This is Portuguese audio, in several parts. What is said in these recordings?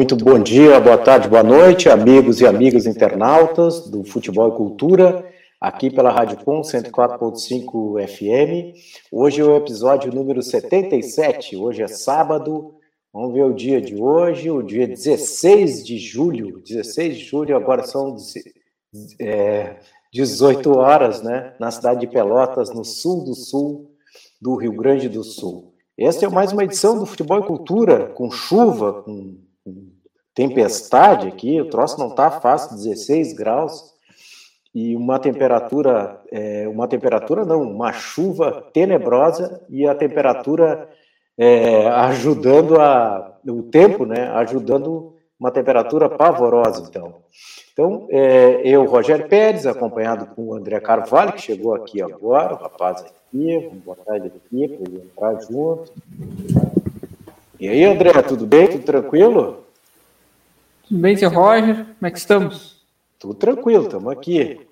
Muito bom dia, boa tarde, boa noite, amigos e amigas internautas do Futebol e Cultura, aqui pela Rádio Com 104.5 FM. Hoje é o episódio número 77, hoje é sábado, vamos ver o dia de hoje, o dia 16 de julho, 16 de julho, agora são é, 18 horas, né, na cidade de Pelotas, no sul do sul do Rio Grande do Sul. Esta é mais uma edição do Futebol e Cultura, com chuva, com, tempestade aqui, o troço não está fácil, 16 graus, e uma temperatura, é, uma temperatura não, uma chuva tenebrosa e a temperatura é, ajudando a, o tempo, né, ajudando uma temperatura pavorosa, então. Então, é, eu, Rogério Pérez, acompanhado com o André Carvalho, que chegou aqui agora, o rapaz aqui, vamos botar ele aqui para ele entrar junto. E aí, André, tudo bem? Tudo tranquilo? Tudo bem, seu Roger? Como é que estamos? Tudo tranquilo, estamos aqui.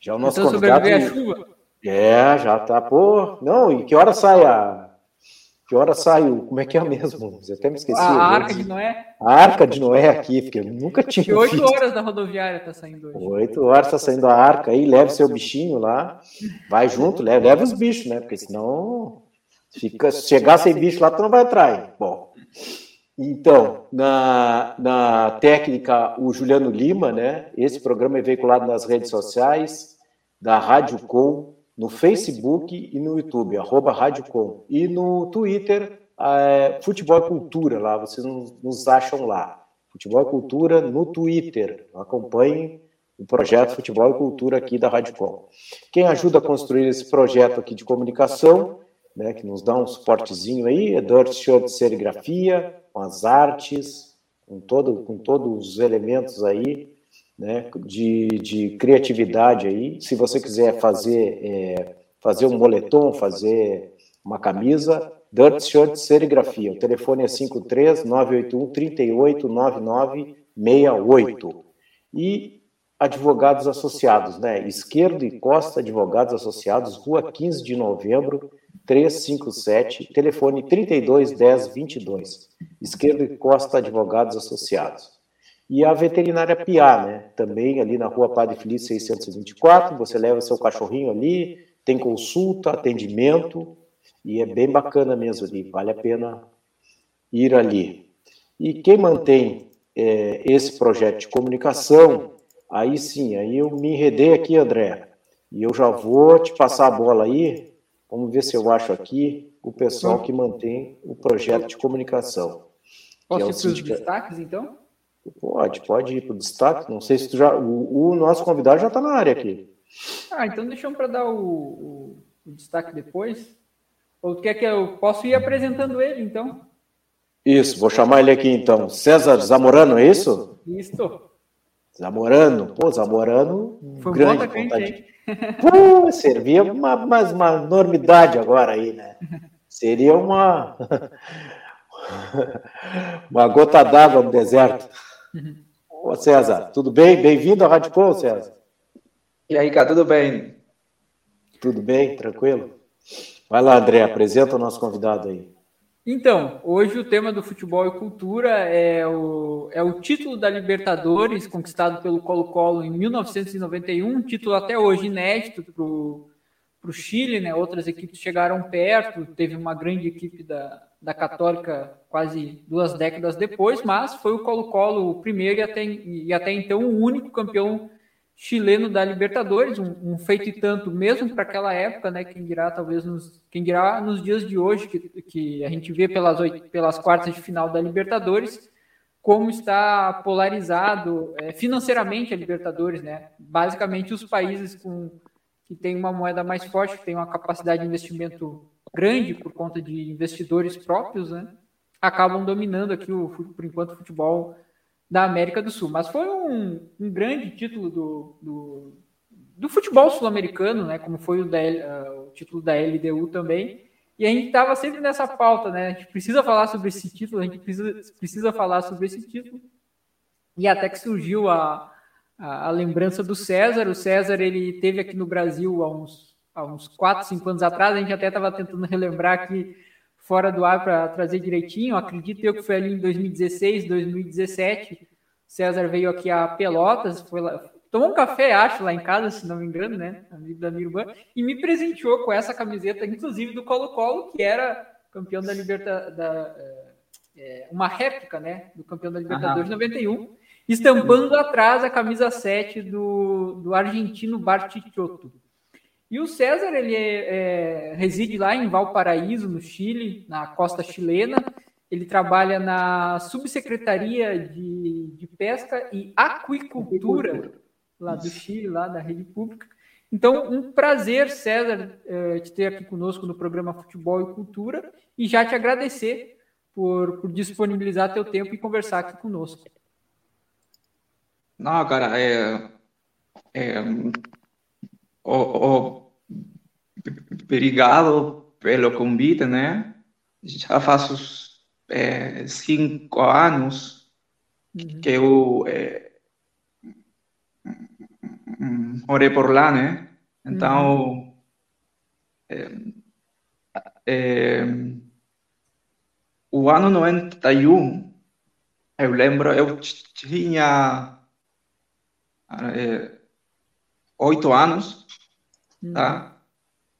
Já o nosso então, convidado... a chuva? É, já tá, pô. Não, e que hora sai a que hora saiu? Como é que é mesmo? Eu até me esqueci. A Arca de Noé? A Arca de Noé aqui, porque eu nunca tinha. Que oito horas da rodoviária está saindo hoje. Oito horas está saindo a Arca aí, leve seu bichinho lá, vai junto, leve, leve os bichos, né? Porque senão, fica, se chegar sem bicho lá, tu não vai entrar. Bom, então, na, na técnica, o Juliano Lima, né? Esse programa é veiculado nas redes sociais da Rádio Com no Facebook e no YouTube, arroba Rádio Com. E no Twitter, é, Futebol e Cultura, lá, vocês nos acham lá. Futebol e Cultura no Twitter. Acompanhem o projeto Futebol e Cultura aqui da Rádio Com. Quem ajuda a construir esse projeto aqui de comunicação, né, que nos dá um suportezinho aí, é Dirt Show de serigrafia, com as artes, com, todo, com todos os elementos aí, né, de, de criatividade aí. Se você quiser fazer, é, fazer um moletom, fazer uma camisa, Dirt Shirt Serigrafia. O telefone é 53 981 38 9968. E advogados associados, né? Esquerdo e Costa Advogados Associados, Rua 15 de Novembro, 357, telefone 32 10 22. Esquerdo e Costa Advogados Associados e a veterinária Piá, né? Também ali na rua Padre Feliz 624, você leva seu cachorrinho ali, tem consulta, atendimento, e é bem bacana mesmo ali, vale a pena ir ali. E quem mantém é, esse projeto de comunicação, aí sim, aí eu me enredei aqui, André, e eu já vou te passar a bola aí, vamos ver se eu acho aqui o pessoal que mantém o projeto de comunicação. Posso é ir para os destaques, então? Pode, pode ir para o destaque. Não sei se tu já. O, o nosso convidado já está na área aqui. Ah, então deixamos para dar o, o, o, destaque depois. Ou tu quer que eu posso ir apresentando ele, então? Isso, vou chamar ele aqui então. César Zamorano, é isso? Isso. Zamorano, pô, Zamorano, Foi grande vontade. Pô, servia uma, uma, uma enormidade agora aí, né? Seria uma uma gota d'água no deserto. Ô César, tudo bem? Bem-vindo à Rádio Com, César. E aí, cara, tudo bem? Tudo bem, tranquilo? Vai lá, André, apresenta o nosso convidado aí. Então, hoje o tema do futebol e cultura é o, é o título da Libertadores, conquistado pelo Colo-Colo em 1991, um título até hoje inédito para o Chile, né? Outras equipes chegaram perto, teve uma grande equipe da, da Católica quase duas décadas depois, mas foi o Colo-Colo o primeiro e até, e até então o único campeão chileno da Libertadores, um, um feito e tanto mesmo para aquela época, né? Quem dirá talvez nos, quem dirá nos dias de hoje que, que a gente vê pelas pelas quartas de final da Libertadores como está polarizado é, financeiramente a Libertadores, né? Basicamente os países com que têm uma moeda mais forte, que têm uma capacidade de investimento grande por conta de investidores próprios, né? Acabam dominando aqui, o, por enquanto, o futebol da América do Sul. Mas foi um, um grande título do, do, do futebol sul-americano, né? Como foi o, da, uh, o título da LDU também. E a gente estava sempre nessa pauta, né? A gente precisa falar sobre esse título, a gente precisa, precisa falar sobre esse título. E até que surgiu a, a, a lembrança do César. O César ele teve aqui no Brasil há uns há uns 4, 5 anos atrás, a gente até estava tentando relembrar que fora do ar para trazer direitinho. Acredito eu que foi ali em 2016, 2017. César veio aqui a Pelotas, foi lá, tomou um café, acho, lá em casa, se não me engano, né? Amigo da minha irmã, e me presenteou com essa camiseta, inclusive do Colo-Colo, que era campeão da Libertadores, é, uma réplica, né? Do campeão da Libertadores uhum. 91, estampando atrás a camisa 7 do, do argentino Bartichotto. E o César, ele é, é, reside lá em Valparaíso, no Chile, na costa chilena. Ele trabalha na Subsecretaria de, de Pesca e Aquicultura, lá do Chile, lá da rede pública. Então, um prazer, César, é, te ter aqui conosco no programa Futebol e Cultura e já te agradecer por, por disponibilizar teu tempo e conversar aqui conosco. Não, cara, é, é obrigado pelo convite, né? Já faço é, cinco anos uhum. que eu é, morei por lá, né? Então, uhum. é, é, o ano 91, eu lembro, eu tinha é, oito anos tá?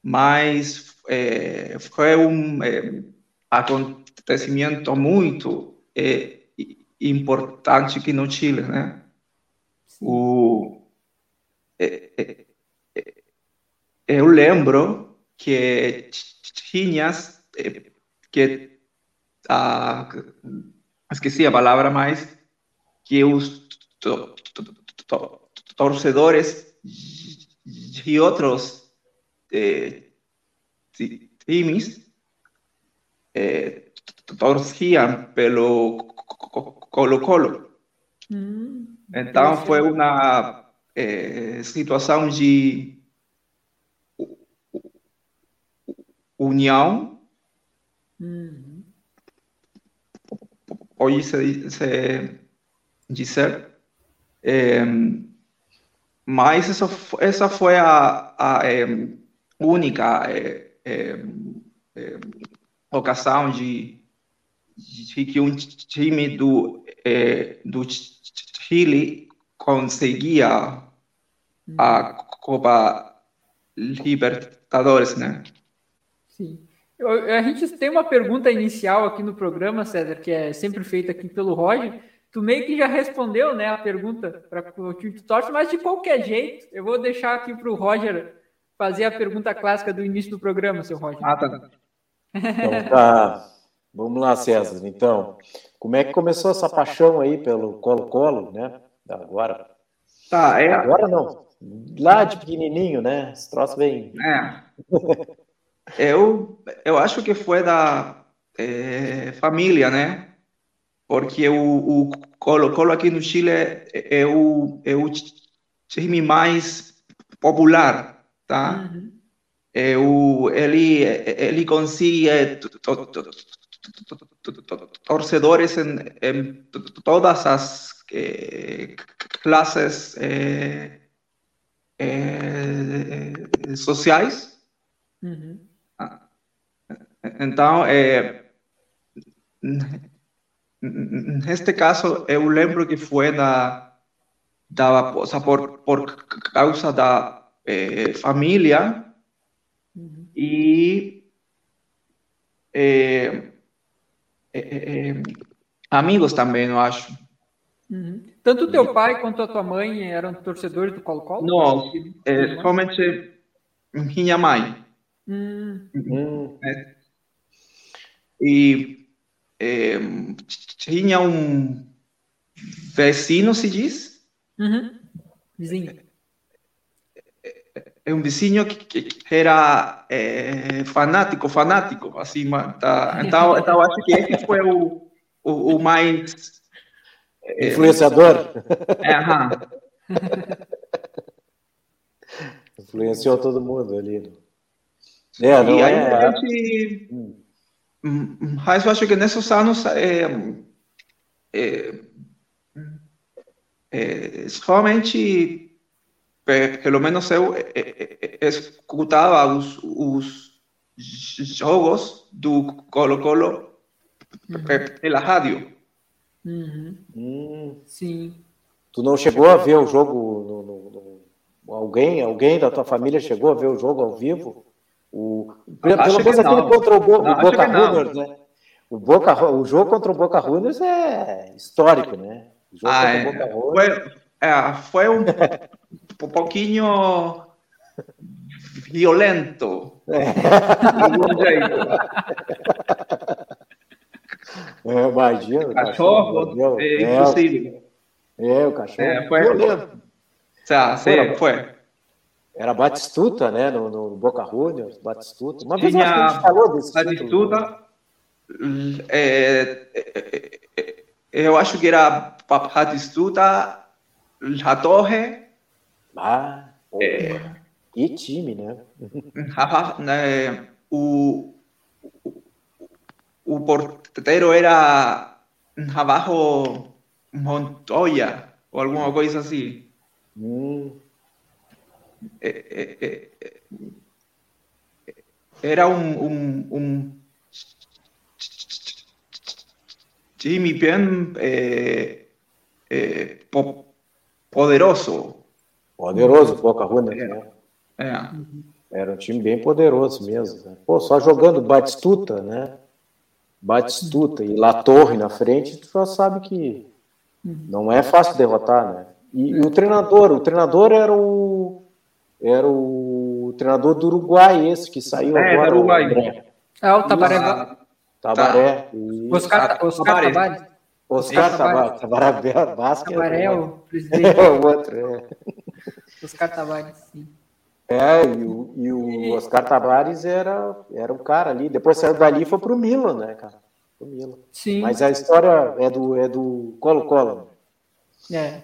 Mas é, foi um é, acontecimento muito é, importante aqui no Chile, né? O, é, é, é, eu lembro que tinha que ah, esqueci a palavra mais que os torcedores e outros eh, times eh, torciam pelo Colo-Colo. Hum, então foi uma eh, situação de união. Uhum. Pode se, se dizer. Eh, mas essa, essa foi a, a é, única é, é, é ocasião de, de, que um time do, é, do Chile conseguia a Copa Libertadores, né? Sim. A gente tem uma pergunta inicial aqui no programa, César, que é sempre feita aqui pelo Roger, tu meio que já respondeu né, a pergunta para o time do torce, mas de qualquer jeito, eu vou deixar aqui para o Roger fazer a pergunta clássica do início do programa, seu Roger. Ah, tá. Então tá. Vamos lá, César. Então, como é que começou essa paixão aí pelo Colo-Colo, né? Agora. Tá, é. Agora não. Lá de pequenininho, né? Esse troço vem. É. eu, eu acho que foi da é, família, né? Porque o, Colo-Colo aqui no Chile é, é, o, é o time mais popular, tá? Uhum. É o, ele, ele consegue torcedores em, em todas as eh, classes eh, eh, sociais. Uhum. Então, Neste caso, eu lembro que foi da, da por, por causa da eh, família uhum. e eh, eh, amigos também, eu acho. Uhum. Tanto o teu pai quanto a tua mãe eram torcedores do Colo-Colo? Não, é, somente minha mãe. Uhum. É. E é, tinha um vecino, se diz? Uhum. Vizinho. É, é um vizinho que, que era é, fanático, fanático, assim, tá, então, então acho que esse foi o, o, o mais... É, Influenciador? É, aham. Influenciou todo mundo ali. É, não e aí é... a gente... Hum mas eu acho que nesses anos é, é, é, somente, pelo menos eu é, é, é, escutava os, os jogos do Colo-Colo uhum. pela rádio. Uhum. Hum. Sim. Tu não chegou a ver o jogo no, no, no, alguém, alguém da tua família chegou a ver o jogo ao vivo? O, pelo menos aquele contra o, Bo, não, o Boca Juniors, né? O, Boca, o jogo contra o Boca Juniors é histórico, né? O jogo ah, contra o Boca Juniors... Foi, é, foi um, um pouquinho violento. É, imagina. Cachorro, cachorro é, é, impossível. É, o cachorro. É, foi violento. Tá, sim, foi. Era Batistuta, né? No, no Boca Juniors, Batistuta. Uma vez a gente falou desse Batistuta, é, é, é, eu acho que era Batistuta, La Torre. Ah, é, que time, né? né? o, o porteiro era abaixo Montoya ou alguma coisa assim. Hum. É, é, é, era um, um, um time bem poderoso. Poderoso, Boca Juniors, né? Era um time bem poderoso mesmo. Né? Pô, só jogando Batistuta, né? Batistuta e La Torre na frente, tu já sabe que não é fácil derrotar, né? E, e, o treinador, o treinador era o era o treinador do Uruguai esse que saiu é, agora. Uruguai. O é o Tabaré. Tabaré. Tá. Oscar, Oscar Tabaré. Oscar Tabaré. Tabaré Basque. Tabaré é o presidente. É o outro, é. Oscar Tabaré, sim. É, e o, e o Oscar Tavares era, era o cara ali. Depois saiu dali e foi pro Milan, né, cara? Pro Milan. Sim. Mas a história é do é do Colo-Colo. É.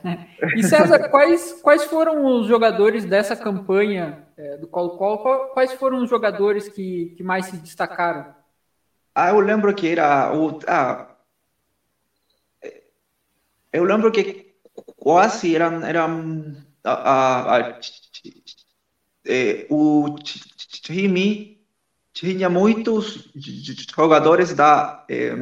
E César, quais, quais foram os jogadores dessa campanha é, do Colo-Colo? Quais foram os jogadores que, que mais se destacaram? Ah, eu lembro que era o. Ah, eu lembro que quase eram, eram a, a, a é, o time tinha muitos jogadores da é,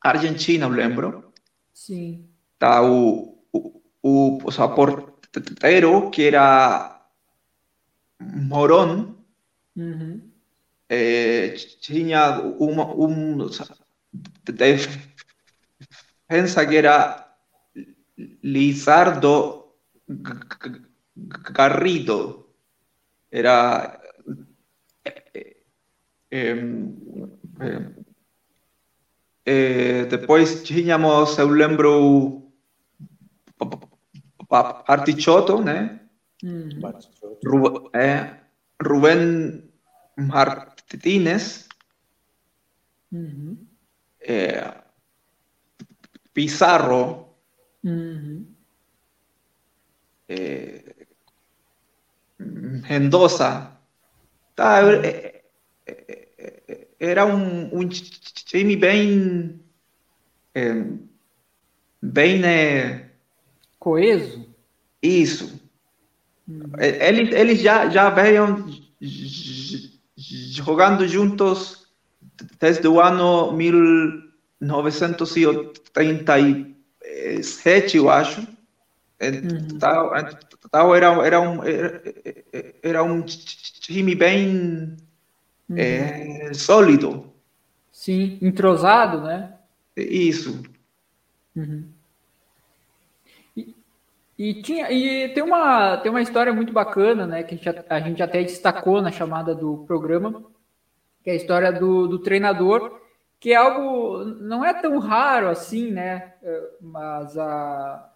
Argentina, eu lembro. Sim. Tá, o, o, o, o porteiro, que era Moron, uhum. é, tinha uma, um defensa que era Lizardo Garrido era eh, depois tínhamos, eu lembro, Artichoto, né? Hum. Ru, é, Rubén Martínez, uhum. é, Pizarro, uhum. é, Mendoza. Tá, é, é, era um, um time bem. bem. Né, Coeso? Isso. Hum. Eles, eles já, já veio jogando juntos desde o ano 1987, eu acho. Tá, tal era, era, um, era, era um time bem uhum. é, sólido. Sim, entrosado, né? Isso. Uhum. E, tinha, e tem, uma, tem uma história muito bacana, né? Que a gente, a gente até destacou na chamada do programa, que é a história do, do treinador, que é algo não é tão raro assim, né? É, mas a,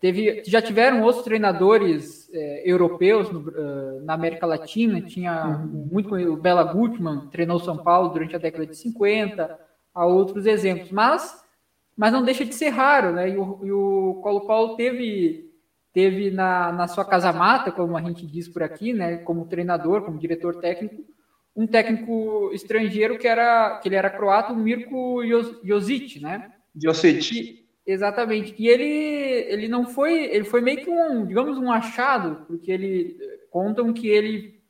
teve, já tiveram outros treinadores é, europeus no, na América Latina, tinha uhum. muito o Bela Gutmann, treinou São Paulo durante a década de 50, há outros exemplos, mas, mas não deixa de ser raro, né? E o Colo-Colo teve, teve na, na sua casa-mata, como a gente diz por aqui, né? Como treinador, como diretor técnico, um técnico estrangeiro que era que ele era croata, o Mirko Josic, né? Josic. Exatamente. E ele, ele não foi, ele foi meio que um, digamos, um achado, porque ele contam que ele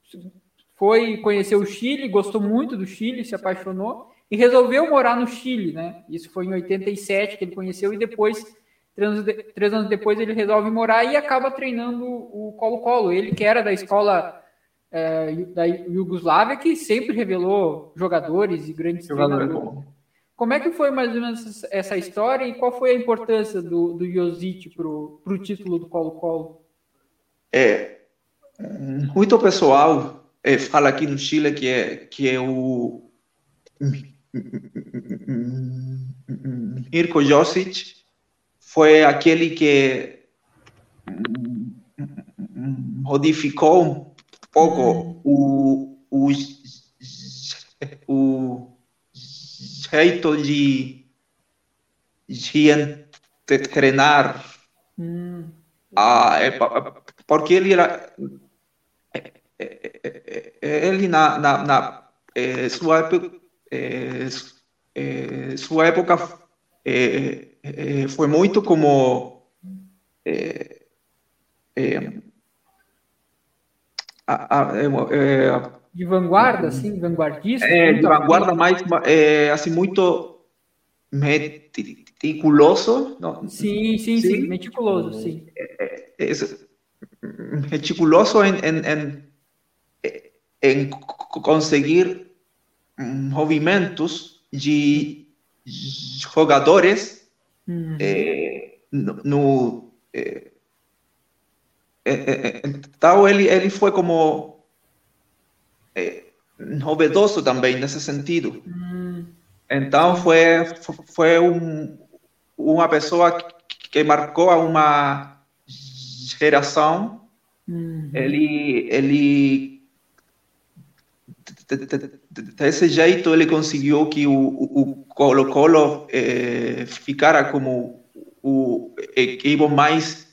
foi conhecer o Chile, gostou muito do Chile, se apaixonou e resolveu morar no Chile, né? Isso foi em 87 que ele conheceu e depois, três anos, depois, ele resolve morar e acaba treinando o Colo-Colo. Ele que era da escola é, da Iugoslávia, que sempre revelou jogadores e grandes Jogador treinadores. Como é que foi mais ou menos essa história e qual foi a importância do, do Josic para o título do Colo-Colo? É, muito pessoal é, fala aqui no Chile que é, que é o Mirko Josic foi aquele que modificou um pouco o, o, o jeito de, de treinar. Porque ele era ele na, na, na eh, sua época, eh, eh, sua época foi muito como a, a, a, de vanguarda, assim, vanguardista? É, de vanguarda, mais, assim, muito meticuloso. Não? Sim, sim, sim, sim, meticuloso, sim. Meticuloso em, em, em, em conseguir movimentos de jogadores uhum. é, no, no é, é, então ele ele foi como novedoso também nesse sentido. Hum. Então foi foi um, uma pessoa que, que marcou uma geração. Uhum. Ele ele desse jeito ele conseguiu que o Colo-Colo eh, ficara como o equipe mais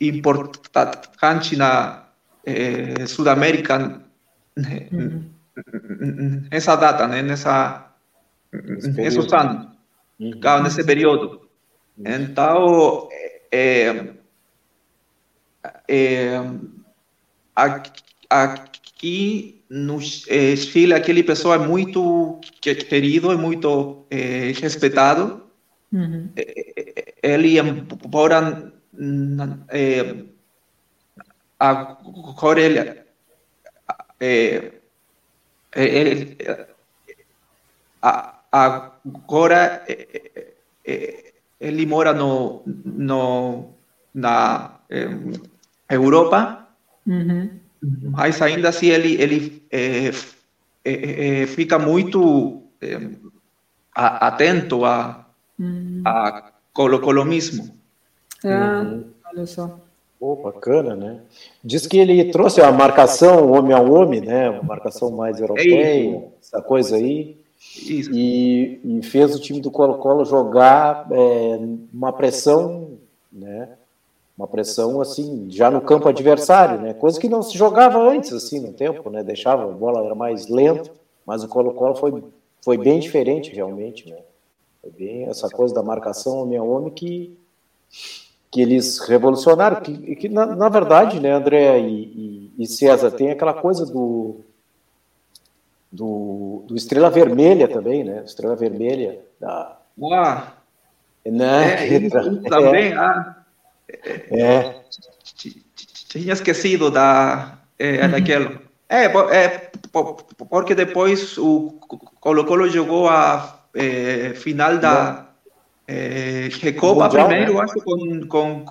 importante na eh, Sudamérica uhum. nessa data, né? nessa, nesses anos, uhum. nesse período. Então, é, é, aqui no Chile, aquele pessoa é muito querido, é muito é, respeitado. Uhum. Ele, embora é, agora ele, é, ele agora ele mora no, no na Europa, uhum. Mas ainda assim ele, ele é, é, é, fica muito atento a, uhum. a Colo-Colo mesmo. Ah, uhum. olha só. Pô, bacana, né? Diz que ele trouxe a marcação homem a homem, né? Uma marcação mais europeia, é essa coisa aí. Isso. E, e, fez o time do Colo-Colo jogar é, uma pressão, né? Uma pressão assim, já no campo adversário, né? Coisa que não se jogava antes, assim, no tempo, né? Deixava a bola era mais lento, mas o Colo-Colo foi, foi bem diferente, realmente, né? Foi bem essa coisa da marcação homem a homem que que eles revolucionaram, que, que na, na, verdade, né, André e, e, e, César, tem aquela coisa do, do, do, Estrela Vermelha também, né? Estrela Vermelha da. Uau! Né? É, também. É. Ah, é. Tinha esquecido da, é, uhum. daquilo. É, é, porque depois o Colo-Colo jogou a é, final da é, Recopa Mundial, primeiro, né? acho, com, com,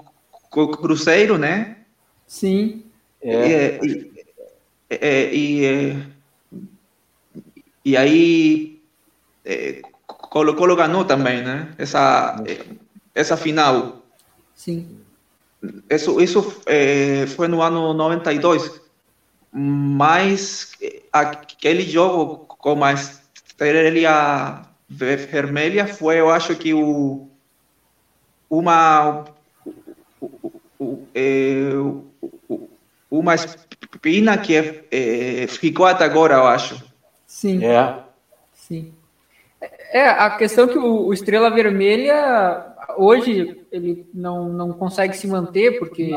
com o Cruzeiro, né? Sim. É. E, e, e, é, e aí é, Colo Colo ganhou também, né? Essa, essa final. Sim. Isso, isso é, foi no ano 92, mas aquele jogo com a estrela vermelha foi, eu acho que o uma é, uma espina que é, ficou até agora, eu acho. Sim. É. Sim. É, a questão é que o, o Estrela Vermelha hoje ele não, não consegue se manter porque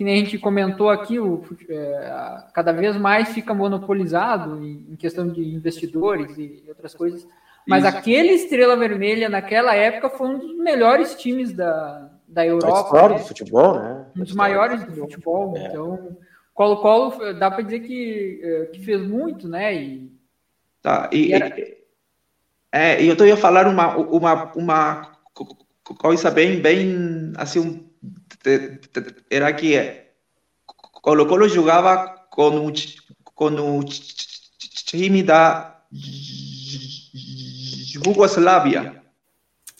que nem a gente comentou aqui, o, é, cada vez mais fica monopolizado em, em questão de investidores e, e outras coisas. Mas Isso. aquele Estrela Vermelha, naquela época, foi um dos melhores times da, da Europa. A história né? do futebol, né? Um dos maiores do futebol. É. Então, Colo-Colo, dá para dizer que, é, que fez muito, né? E, tá, e, e era... é, eu estou a falar uma, uma, uma coisa bem, bem, assim, um era que Colo Colo jogava com o, com o time da Jugoslávia.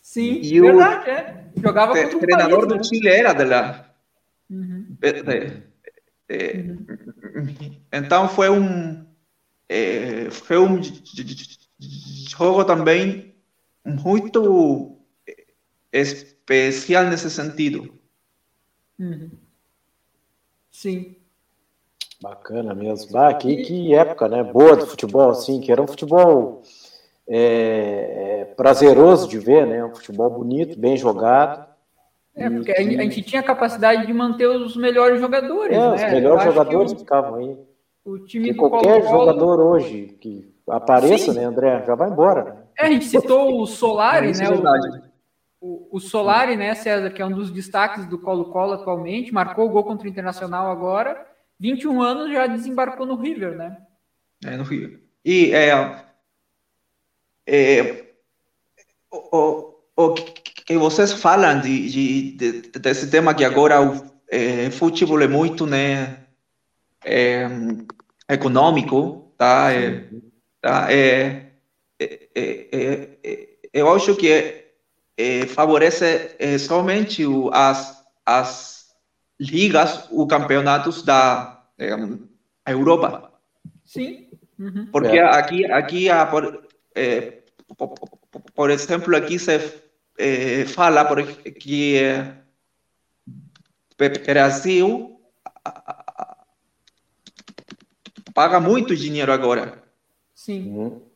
Sim, e verdade, o é. Jogava contra o treinador país, do né? Chile era de lá. Uhum. É, é, uhum. Então foi um é, foi um jogo também muito especial nesse sentido. Uhum. Sim. Bacana mesmo. Ah, que, que época, né? Boa do futebol, assim, que era um futebol é, é, prazeroso de ver, né? Um futebol bonito, bem jogado. É, porque a gente tinha a capacidade de manter os melhores jogadores. É, né? os melhores jogadores ficavam aí. O time qualquer Colo -Colo... jogador hoje que apareça, Sim. né, André, já vai embora. Né? É, a gente citou o Solari, é, né? O, o, o Solari, né, César, que é um dos destaques do Colo-Colo atualmente, marcou o gol contra o Internacional agora, 21 anos já desembarcou no River, né? É, no River. E é, é, o, o que vocês falam de, de, de, desse tema que agora o é, futebol é muito, né, é, econômico, tá? É, tá? É, é, é, é eu acho que eh, favorece eh, somente o, as, as ligas, os campeonatos da eh, Europa. Sim. Uhum. Porque é. aqui, aqui por, por, por, exemplo, aqui se fala que Brasil paga muito dinheiro agora. Sim. Uhum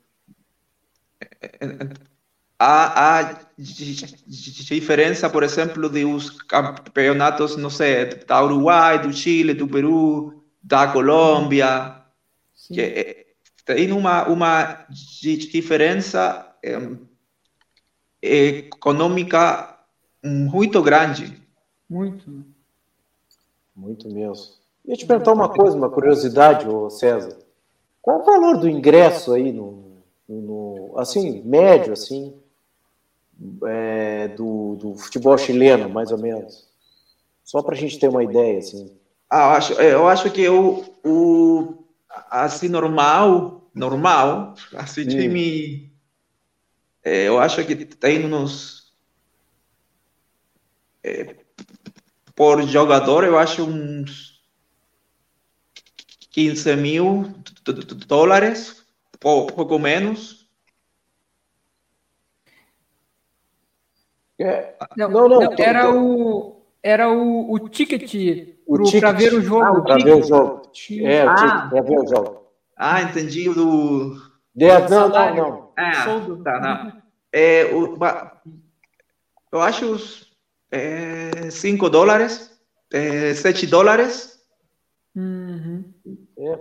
há, há diferença, por exemplo, dos campeonatos, não sei, da Uruguai, do Chile, do Peru, da Colômbia, Sim. que eh, tem uma, uma diferença é, econômica muito grande. Muito. Muito mesmo. Ia te perguntar uma coisa, uma curiosidade, César. Qual o valor do ingresso aí no, no assim, médio, assim, é, do, do, futebol chileno, mais ou menos? Só para a gente ter uma ideia, assim. Ah, eu acho, eu acho que o, o assim normal, normal, assim hum. time, é, eu acho que tem uns é, por jogador, eu acho uns 15 mil dólares, pouco menos. É, não, não, não, não era o era o, o ticket para ver o jogo. Ah, para ver o jogo. É, ah. para ver o jogo. Ah, entendi o do. É, não, não, não. Ah, tá, não. É, o, eu acho os 5 é, dólares, 7 é, dólares. Uhum. É,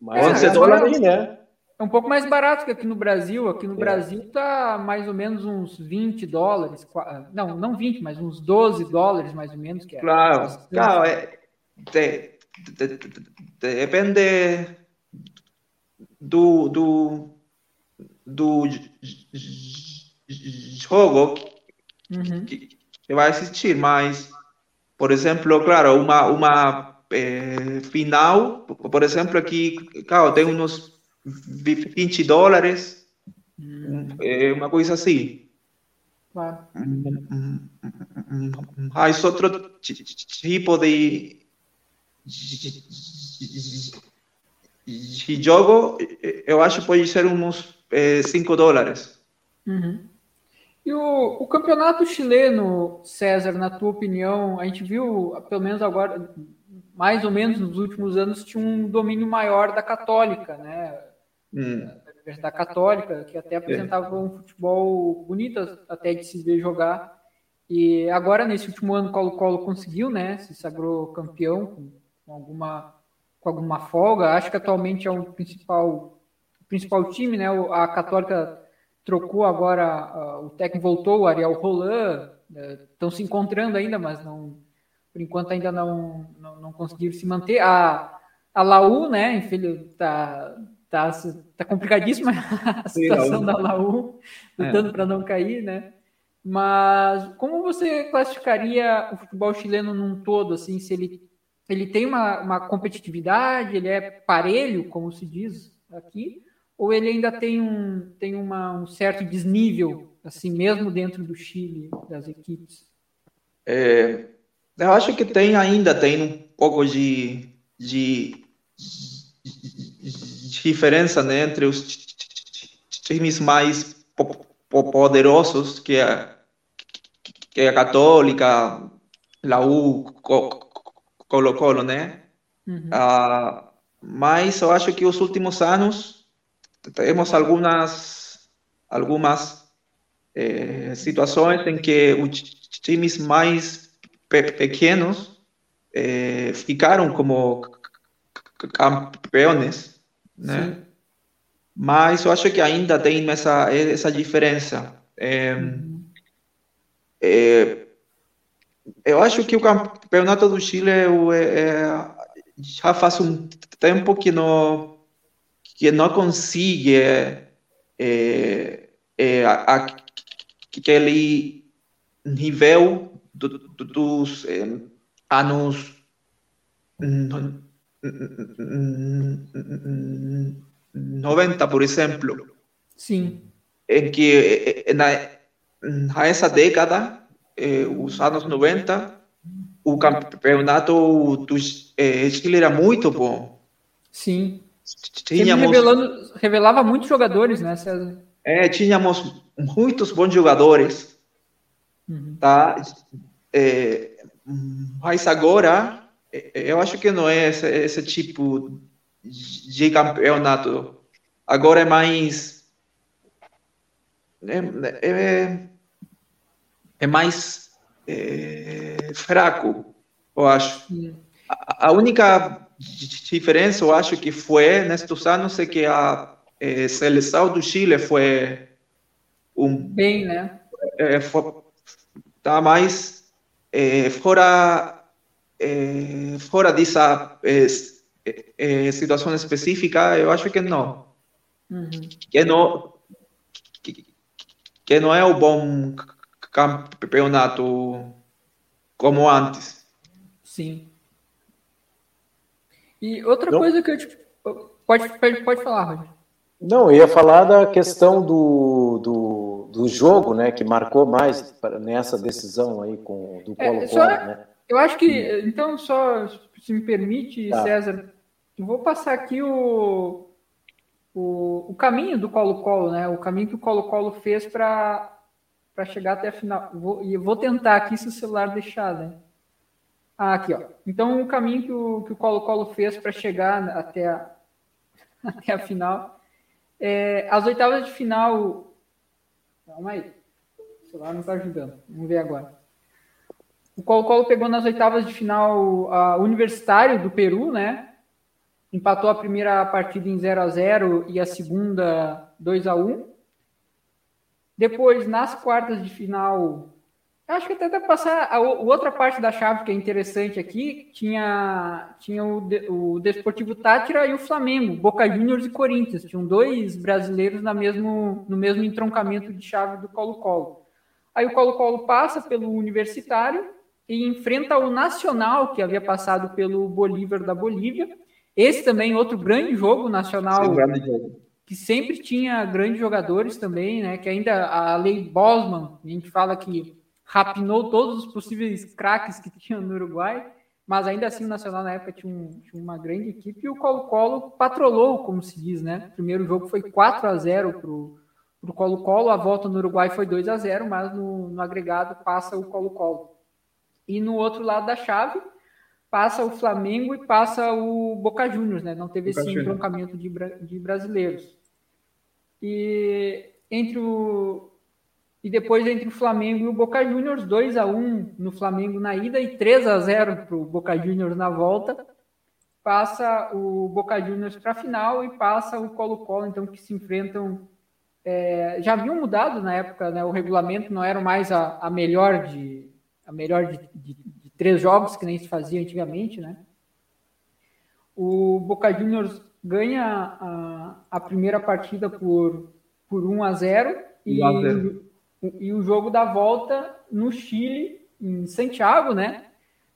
mas é, dólares, né? É um pouco mais barato que aqui no Brasil. Aqui no é. Brasil tá mais ou menos uns 20 dólares. Não, não 20, mas uns 12 dólares mais ou menos. Que é claro, claro. É, de, de, de, depende do, do, do jogo uhum. que, que, vai assistir, mas, por exemplo, claro, uma, uma é, final, por exemplo, aqui, claro, tem uns 20 dólares, hum. é uma coisa assim. Claro. Mas outro tipo de, de jogo, eu acho que pode ser uns 5 é, dólares. Uhum. E o, o, campeonato chileno, César, na tua opinião, a gente viu, pelo menos agora, mais ou menos nos últimos anos, tinha um domínio maior da Católica, né? Hum. da Universidade Católica, que até apresentava um futebol bonito até de se ver jogar. E agora, nesse último ano, o Colo-Colo conseguiu, né? Se sagrou campeão com, alguma, com alguma folga. Acho que atualmente é o principal, principal time, né? A Católica trocou agora, o técnico voltou, o Ariel Roland. Estão se encontrando ainda, mas não, por enquanto ainda não, não, não conseguiram se manter. A, a Laú, né? Enfim, tá, tá, tá complicadíssima a situação da Laú, lutando é. para não cair, né? Mas como você classificaria o futebol chileno num todo, assim, se ele, ele tem uma, uma competitividade, ele é parelho, como se diz aqui, ou ele ainda tem um, tem uma, um certo desnível, assim, mesmo dentro do Chile, das equipes? É, eu acho que tem ainda, tem um pouco de, de, de diferença né, entre os times mais poderosos, que é, que é a Católica, U, Colo-Colo, né? Uhum. Uh, mas eu acho que os últimos anos temos algumas, algumas eh, situações em que os times mais pe pequenos eh, ficaram como campeões, né? Sim mas eu acho que ainda tem essa, essa diferença. É, é, eu acho que o campeonato do Chile é, é, já faz um tempo que não que não consegue é, é, aquele nível do, do, dos anos 90, por exemplo. Sim. Em que na, nessa década, eh, os anos 90, o campeonato do eh, Chile era muito bom. Sim. Tínhamos, revelando, revelava muitos jogadores, né, César? É, tínhamos muitos bons jogadores. Uhum. Tá? É, mas agora, eu acho que não é esse, esse tipo de campeonato. Agora é mais. É, é, é mais é, fraco, eu acho. A, a, única diferença, eu acho, que foi nestes anos é que a é, seleção do Chile foi um. Bem, né? É, foi, tá mais é, fora, é, fora dessa é, é, situação específica, eu acho que não. Uhum. Que não que, que não é o bom campeonato como antes. Sim. E outra não. coisa que eu te... Pode, pode, pode falar, Roger. Não, eu ia falar da questão do, do, do jogo, né, que marcou mais nessa decisão aí com do Colo-Colo, é, né? Eu acho que, então, só se me permite, tá. César, eu vou passar aqui o, o, o caminho do Colo-Colo, né? O caminho que o Colo-Colo fez para chegar até a final. Vou, e vou tentar aqui se o celular deixar, né? Ah, aqui, ó. Então, o caminho que o, que o Colo-Colo fez para chegar até a, até a final. É, as oitavas de final. Calma aí. O celular não está ajudando. Vamos ver agora. O Colo-Colo pegou nas oitavas de final a Universitário do Peru, né? empatou a primeira partida em 0 a 0 e a segunda 2 a 1 Depois, nas quartas de final, acho que até dá passar a, outra parte da chave que é interessante aqui, tinha, tinha o, o Desportivo Tátira e o Flamengo, Boca Juniors e Corinthians. Tinham dois brasileiros na mesmo, no mesmo entroncamento de chave do Colo-Colo. Aí o Colo-Colo passa pelo Universitário e enfrenta o Nacional, que havia passado pelo Bolívar da Bolívia, esse também, outro grande jogo nacional, que sempre tinha grandes jogadores também, né? Que ainda a lei Bosman, a gente fala que rapinou todos os possíveis craques que tinha no Uruguai, mas ainda assim o Nacional na época tinha, um, tinha uma grande equipe e o Colo-Colo patrolou, como se diz, né? O primeiro jogo foi 4 a 0 pro o Colo-Colo, a volta no Uruguai foi 2 a 0 mas no, no agregado passa o Colo-Colo. E no outro lado da chave, passa o Flamengo e passa o Boca Juniors, né? Não teve Boca esse entroncamento de, de brasileiros. E entre o e depois entre o Flamengo e o Boca Juniors, 2 a 1 no Flamengo na ida e 3 a 0 para o Boca Juniors na volta. Passa o Boca Juniors para a final e passa o Colo-Colo, então, que se enfrentam. É, já haviam mudado na época, né, o regulamento não era mais a, a melhor de a melhor de, de, de, três jogos que nem se fazia antigamente, né? O Boca Juniors ganha a, a primeira partida por, por 1 a 0 e, e o jogo da volta no Chile, em Santiago, né?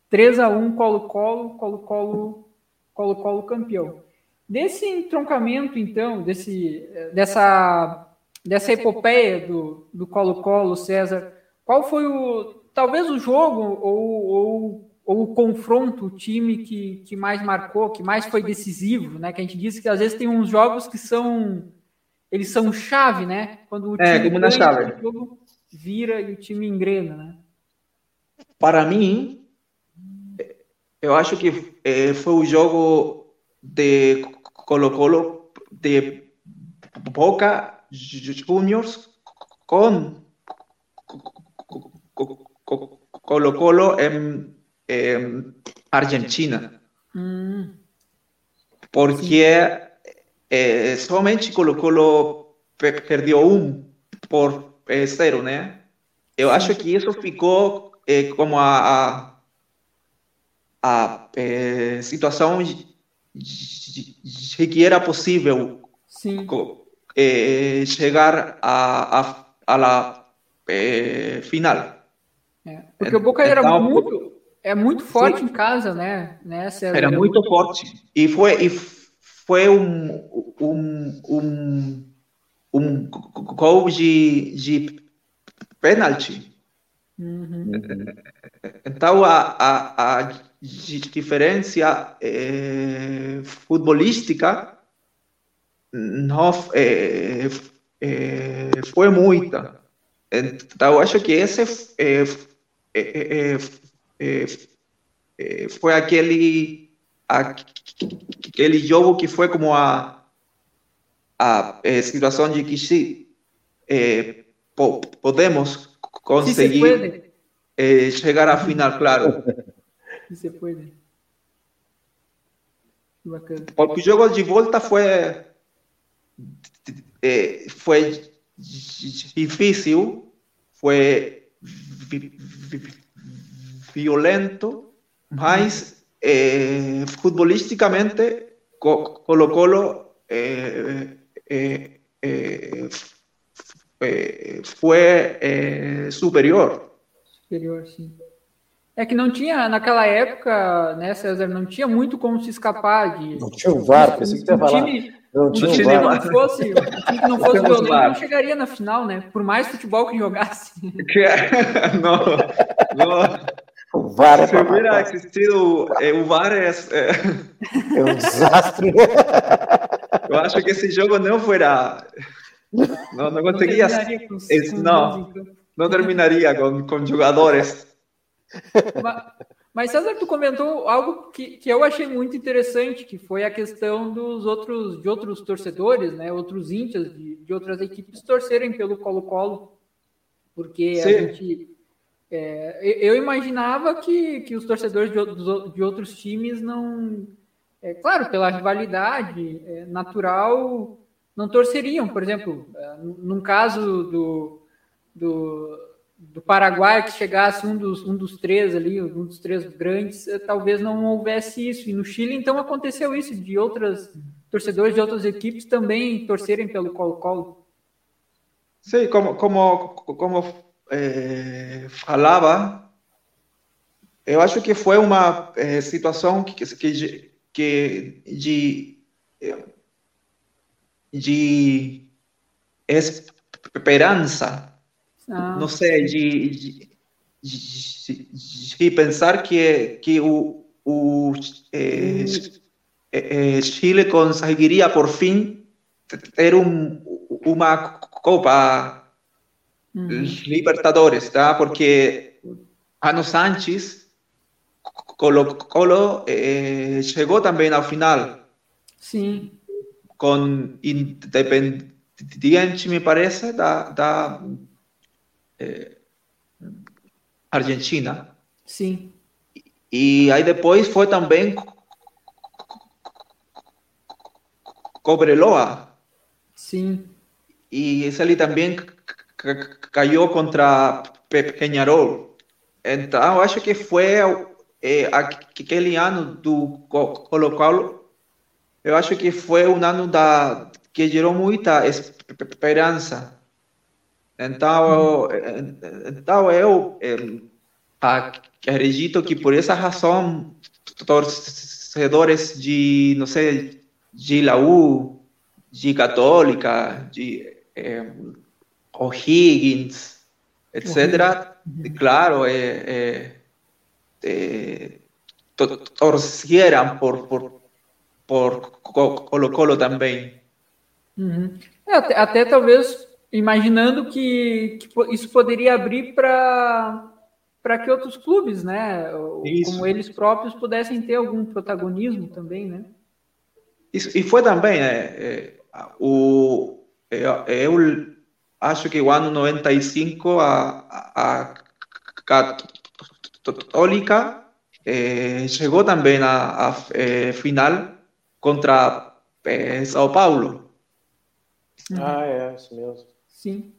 3 a 1 Colo-Colo, Colo-Colo, Colo-Colo campeão. Desse entroncamento, então, desse, dessa, dessa epopeia do, do Colo-Colo, César, qual foi o, talvez o jogo ou, ou, ou o confronto, o time que, que mais marcou, que mais foi decisivo, né? Que a gente diz que às vezes tem uns jogos que são eles são chave, né? Quando o é, time como na chave. O jogo vira e o time engrena, né? Para mim, eu acho que é, foi o jogo de Colo-Colo de Boca Juniors com Colo-Colo en, en, Argentina. Mm. Porque eh, somente Colo-Colo perdeu um por eh, zero, né? Eu acho que isso ficou eh, como a, a, a eh, situação de que era possível eh, chegar a, a, a la eh, final. É, porque o Boca era muito, é muito forte sim. em casa, né? né era muito forte. E foi, e foi um, um, um, um gol de, de pênalti. Uhum. Então, a, a, a diferença é, futebolística não é, é, foi muita. Então, eu acho que esse é, é, é, foi aquele, aquele jogo que foi como a, a situação de que se po, podemos conseguir chegar à final, claro. Se pode. Porque o jogo de volta foi foi difícil, foi violento, mas eh, futbolisticamente Colo-Colo eh, eh, foi superior. Superior, sim. É que não tinha, naquela época, né, César, não tinha muito como se escapar de. Não tinha o VAR, pensei que você ia falar. Time, não tinha um time não fosse, que não fosse violento não chegaria na final, né? Por mais futebol que jogasse. Que é, não, não. O VAR é Se hubiera existido eh, o VAR é, é... é um desastre. Eu acho que esse jogo não fuera não, não conseguia não, não, não terminaria com, com jogadores mas, mas César, tu comentou algo que, que eu achei muito interessante, que foi a questão dos outros de outros torcedores, né, outros índios de, de outras equipes torcerem pelo Colo-Colo, porque Sim. a gente é, eu imaginava que, que os torcedores de, de outros times não, é, claro, pela rivalidade é, natural, não torceriam. Por exemplo, é, num caso do, do, do Paraguai que chegasse um dos, um dos três ali, um dos três grandes, eh, talvez não houvesse isso. E no Chile, então, aconteceu isso, de outras torcedores de outras equipes também torcerem pelo Colo-Colo. Sim, como, como, como é, falava, eu acho que foi uma é, situação que, que, que de, de esperança ah, não sei, de, de, de, de, pensar que, que o, o é, é, Chile conseguiria, por fim, ter um, uma Copa uhum. Libertadores, tá? Porque anos antes, Colo-Colo chegou também ao final. Sim. Com Independiente, me parece, da, da é, Argentina. Sim. E aí depois foi também Cobreloa. Sim. E esse ali também caiu contra Peñarol. Então, acho que foi é, aquele ano do Colo-Colo, eu acho que foi um ano da, que gerou muita esperança. Então, então eu acredito que por essa razão, torcedores de, não sei, de Laú, de Católica, de é, O'Higgins, etc., claro, é, é, torcieran por, por, por Colo-Colo também. Uhum. É, até, até, talvez imaginando que, que isso poderia abrir para para que outros clubes, né, Isso. como eles próprios, pudessem ter algum protagonismo também, né? Isso, e foi também, é, é, o, é, eu acho que o ano 95 a, a, a Católica é, chegou também à, é, final contra é, São Paulo. Ah, é, isso mesmo. Sim.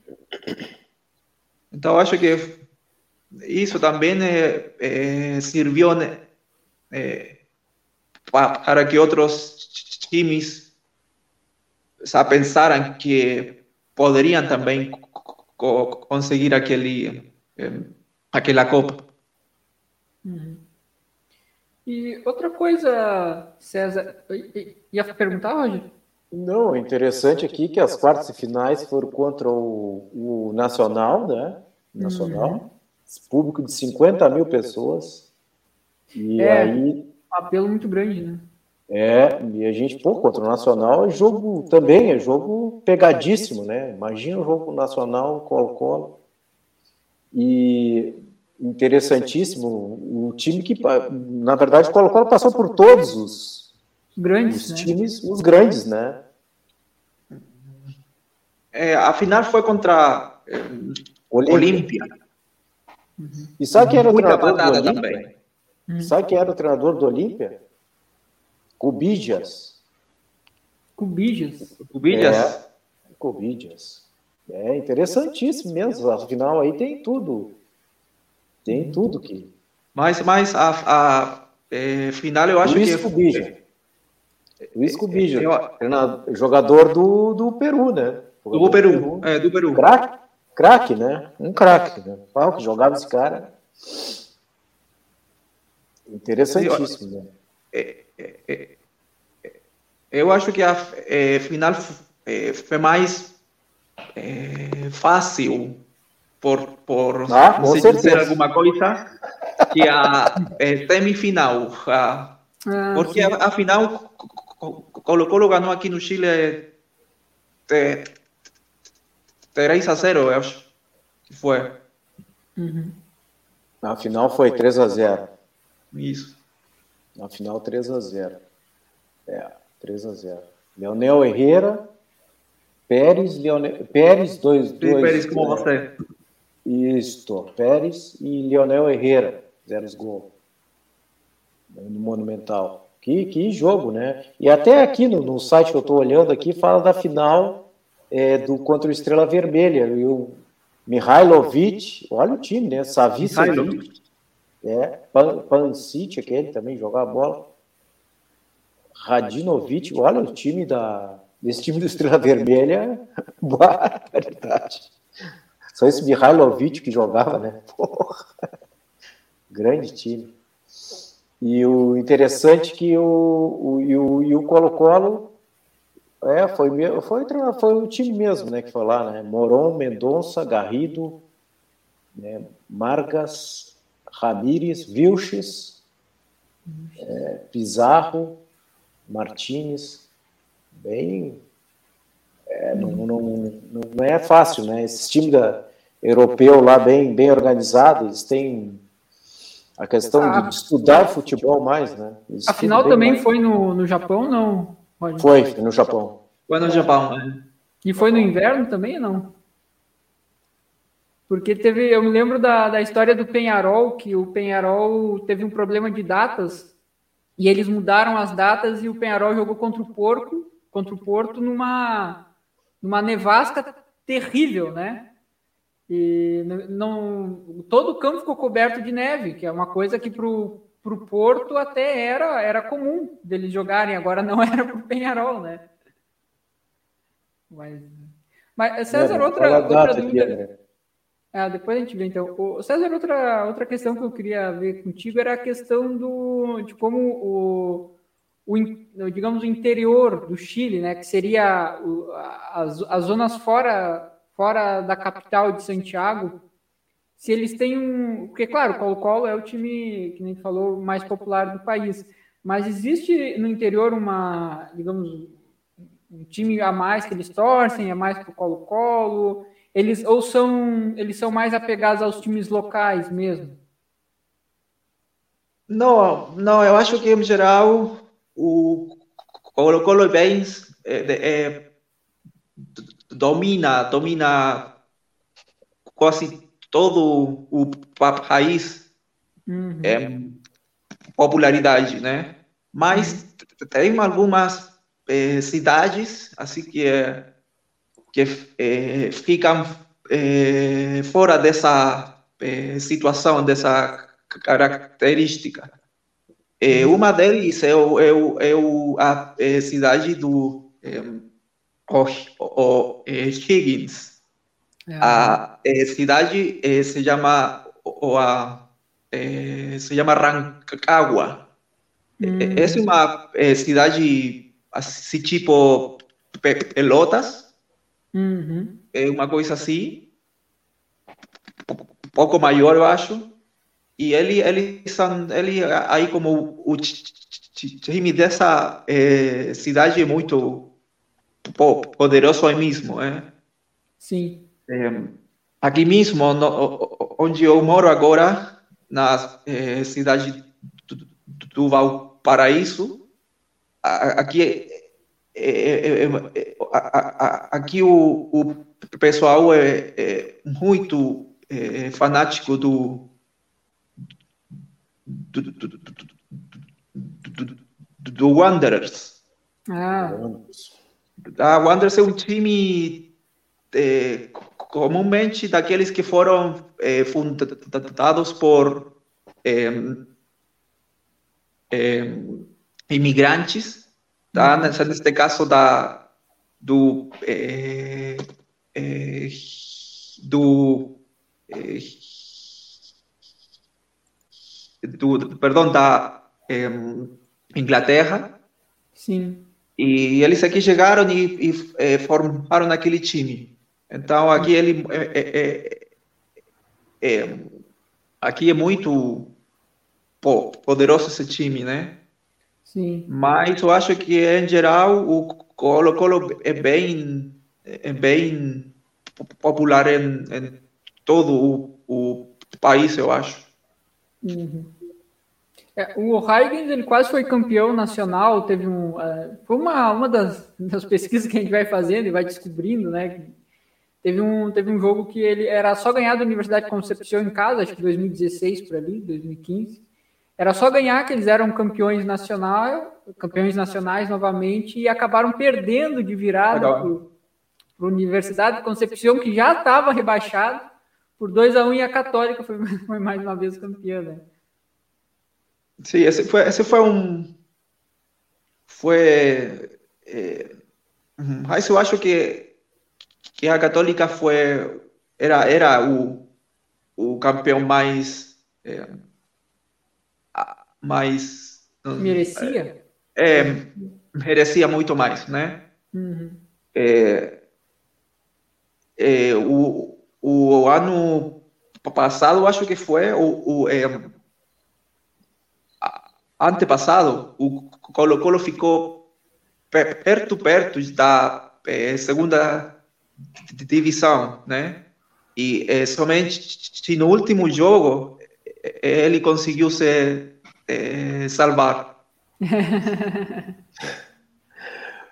Então, acho que isso também é, é, serviu é, para que outros times já pensaram que poderiam também conseguir aquele, aquela Copa. Uhum. E outra coisa, César, ia perguntar, Roger? Não, interessante aqui que as quartas e finais foram contra o, o Nacional, né? Nacional. Uhum público de 50 mil pessoas. E é, aí. apelo muito grande, né? É, e a gente, pô, contra o Nacional é jogo também, é jogo pegadíssimo, né? Imagina o jogo nacional, Colo-Colo. E interessantíssimo, o time que, na verdade, o Colo-Colo passou por todos os grandes os né? times, os grandes, né? É, a final foi contra é, Olímpia. Uhum. E sabe quem era o treinador do Olímpia? Uhum. Sabe quem era o treinador do Olímpia? Cubidias. Cubidias? Cubidias? É, Cubidias. É interessantíssimo mesmo. Afinal, aí tem tudo. Tem tudo que. Mas, mas a, a é, final eu acho Luiz que. Cubidia. Luiz Cubidia, eu... jogador do, do Peru, né? Jogador do Peru, do Peru. É, do Peru. Craque craque, né? Um craque. Né? Qual que jogava esse cara? Interessantíssimo. Né? É, é, é, eu acho que a é, final é, foi mais é, fácil por, por ah, se dizer alguma coisa que a semifinal. A, ah, porque a, a final Colo-Colo ganhou aqui no Chile 3 a 0, eu acho que foi. Uhum. Na final foi 3 a 0. Isso. Na final 3 a 0. É, 3 a 0. Leonel Herrera, Pérez, Leonel, Pérez, dois, dois. Pérez como você. Isto, Pérez e Leonel Herrera, zero gol. No Monumental. Que, que jogo, né? E até aqui no, no site que eu estou olhando aqui fala da final é, do contra o Estrela Vermelha. E o Mihailovic, olha o time, né? Savicevic, é, Pan, Pancic, aquele também jogava bola. Radinovic, olha o time da. Esse time do Estrela Vermelha, barbaridade. Só esse Mihailovic que jogava, né? Porra. Grande time. E o interessante que o, e o, Colo-Colo é, foi, foi, foi o time mesmo, né, que foi lá, né? Moron, Mendonça, Garrido, né, Margas, Ramírez, Vilches, é, Pizarro, Martinez, bem... É, não, não, não é fácil, né? Esse time da, europeu lá bem, bem organizado, eles têm a questão de estudar futebol mais, né? Eles Afinal também mais. foi no, no Japão, não? Foi, no Japão. Foi no Japão, né? E foi no inverno também ou não? Porque teve, eu me lembro da, da história do Penharol, que o Penharol teve um problema de datas e eles mudaram as datas e o Penharol jogou contra o Porco, contra o Porto numa numa nevasca terrível, né? E não todo o campo ficou coberto de neve, que é uma coisa que para o Porto até era era comum deles jogarem, agora não era para o Penharol, né? Mas, mas César, é, outra, outra dúvida. Aqui, né? Ah, depois a gente vê então. O César, outra, outra questão que eu queria ver contigo era a questão do, de como o, o digamos, o interior do Chile, né, que seria o, as, as zonas fora, fora da capital de Santiago, se eles têm um. Porque, claro, o Colo-Colo é o time, que nem falou, mais popular do país. Mas existe no interior uma, digamos, um time a mais que eles torcem, é mais para o Colo-Colo eles ou são eles são mais apegados aos times locais mesmo? Não, não, eu acho que em geral o Colo-Colo é bem é, é, domina, domina quase todo o país uhum. é, popularidade, né? Mas uhum. tem algumas é, cidades assim que é que eh, ficam eh, fora dessa situação, dessa característica. Uhum. uma delas é, o, é, o, é a é cidade do o, o, Higgins. Uhum. A cidade se chama o, a, se chama Rancagua. É uma cidade assim, tipo Pelotas, Uhum. É uma coisa assim, um pouco maior, eu acho. E ele, ele, ele aí como o time dessa é, cidade é muito poderoso aí mesmo, é? Sim. É, aqui mesmo, no, onde eu moro agora, na é, cidade do, do Valparaíso, aqui é, é, é, aqui o, o pessoal é, é muito é, fanático do do, do, do, do Wanderers. Ah. A Wanderers é um time é, comumente daqueles que foram é, fundados por imigrantes tá? Uhum. Nesse caso da, do, é, do, do, perdão, da Inglaterra. Sim. E eles aqui chegaram e, e é, formaram aquele time. Então aqui ele é, é, aqui é muito poderoso esse time, né? Sim. Mas eu acho que, em geral, o Colo-Colo é bem, é bem popular em, em todo o, o, país, eu acho. Uhum. É, o Huygens, ele quase foi campeão nacional, teve um... Uh, foi uma, uma das, das pesquisas que a gente vai fazendo e vai descobrindo, né? Teve um, teve um jogo que ele era só ganhar da Universidade de Concepción em casa, acho que 2016 por ali, 2015. Era só ganhar que eles eram campeões nacional, campeões nacionais novamente e acabaram perdendo de virada para a Universidade de Concepción, que já estava rebaixado por 2 a 1 um, e a Católica foi, foi, mais uma vez campeã, né? Sim, esse foi, esse foi um foi é, mas eu acho que que a Católica foi era era o o campeão mais é, mais. Merecia? É, é, merecia muito mais, né? Uhum. É, é, o, o ano passado, acho que foi, o, o antepassado, o Colo-Colo ficou perto, perto da é, segunda divisão, né? E é, somente no último jogo ele conseguiu ser é, salvar.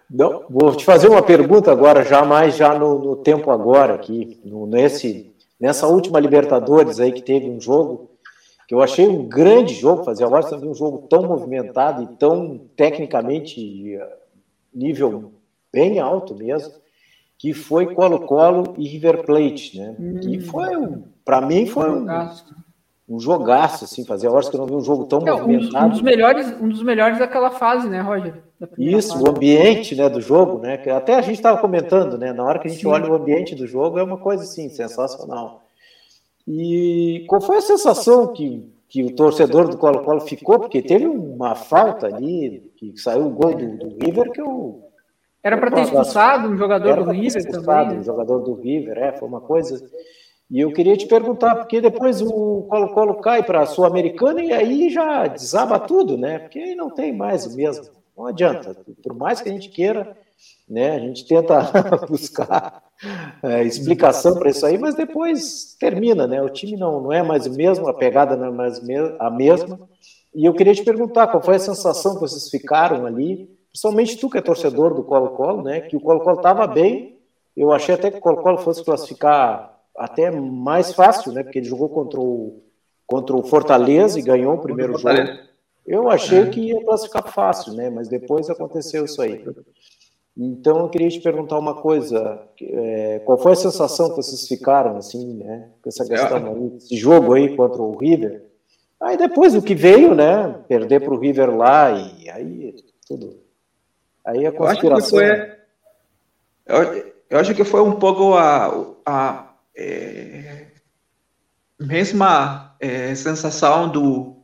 Não, vou te fazer uma pergunta agora, já mais já no, no tempo agora aqui, no, nesse nessa última Libertadores aí que teve um jogo que eu achei um grande jogo, fazia horas também um jogo tão movimentado e tão tecnicamente nível bem alto mesmo, que foi Colo-Colo e River Plate, né? Hum. Que foi, para mim, foi um, um jogaço, assim, fazia horas que eu não vi um jogo tão é, movimentado. Um dos, melhores, um dos melhores daquela fase, né, Roger? Isso, fase. o ambiente, né, do jogo, né? Que até a gente estava comentando, né? Na hora que a gente Sim. olha o ambiente do jogo, é uma coisa assim sensacional. E qual foi a sensação que, que o torcedor do Colo-Colo ficou? Porque teve uma falta ali, que saiu o gol do, do River, que eu. Era para ter expulsado um jogador do River também. Um jogador do River, é, foi uma coisa. E eu queria te perguntar, porque depois o Colo-Colo cai para a Sul-Americana e aí já desaba tudo, né? Porque aí não tem mais o mesmo. Não adianta. Por mais que a gente queira, né? A gente tenta buscar é, explicação para isso aí, mas depois termina, né? O time não, não é mais o mesmo, a pegada não é mais a mesma. E eu queria te perguntar qual foi a sensação que vocês ficaram ali, principalmente tu que é torcedor do Colo-Colo, né? Que o Colo-Colo estava bem, eu achei até que o Colo-Colo fosse classificar até mais fácil, né? Porque ele jogou contra o, contra o Fortaleza e ganhou o primeiro jogo. Eu achei que ia classificar fácil, né? Mas depois aconteceu isso aí. Então eu queria te perguntar uma coisa: é, qual foi a sensação que vocês ficaram assim, né? Com essa questão aí, esse jogo aí contra o River? Aí depois o que veio, né? Perder para o River lá e aí tudo. Aí a conspiração. Eu acho que foi, eu, eu acho que foi um pouco a, a é, mesma é, sensação do,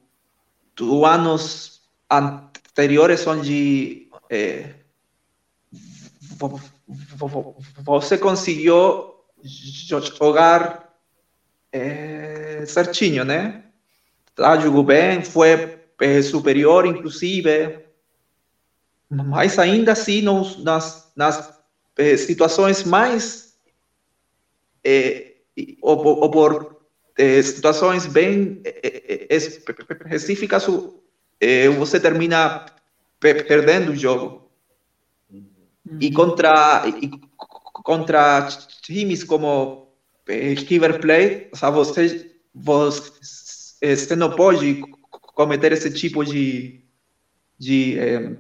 do anos anteriores onde é, você conseguiu jogar é, certinho, né? Tá, jogou bem, foi é, superior, inclusive, mas ainda assim, nas, nas é, situações mais. É, ou, ou, por é, situações bem é, específicas, você termina perdendo o jogo. Y contra, y contra times como eh, River Plate, o sea, você, você não pode cometer esse tipo de, de, eh,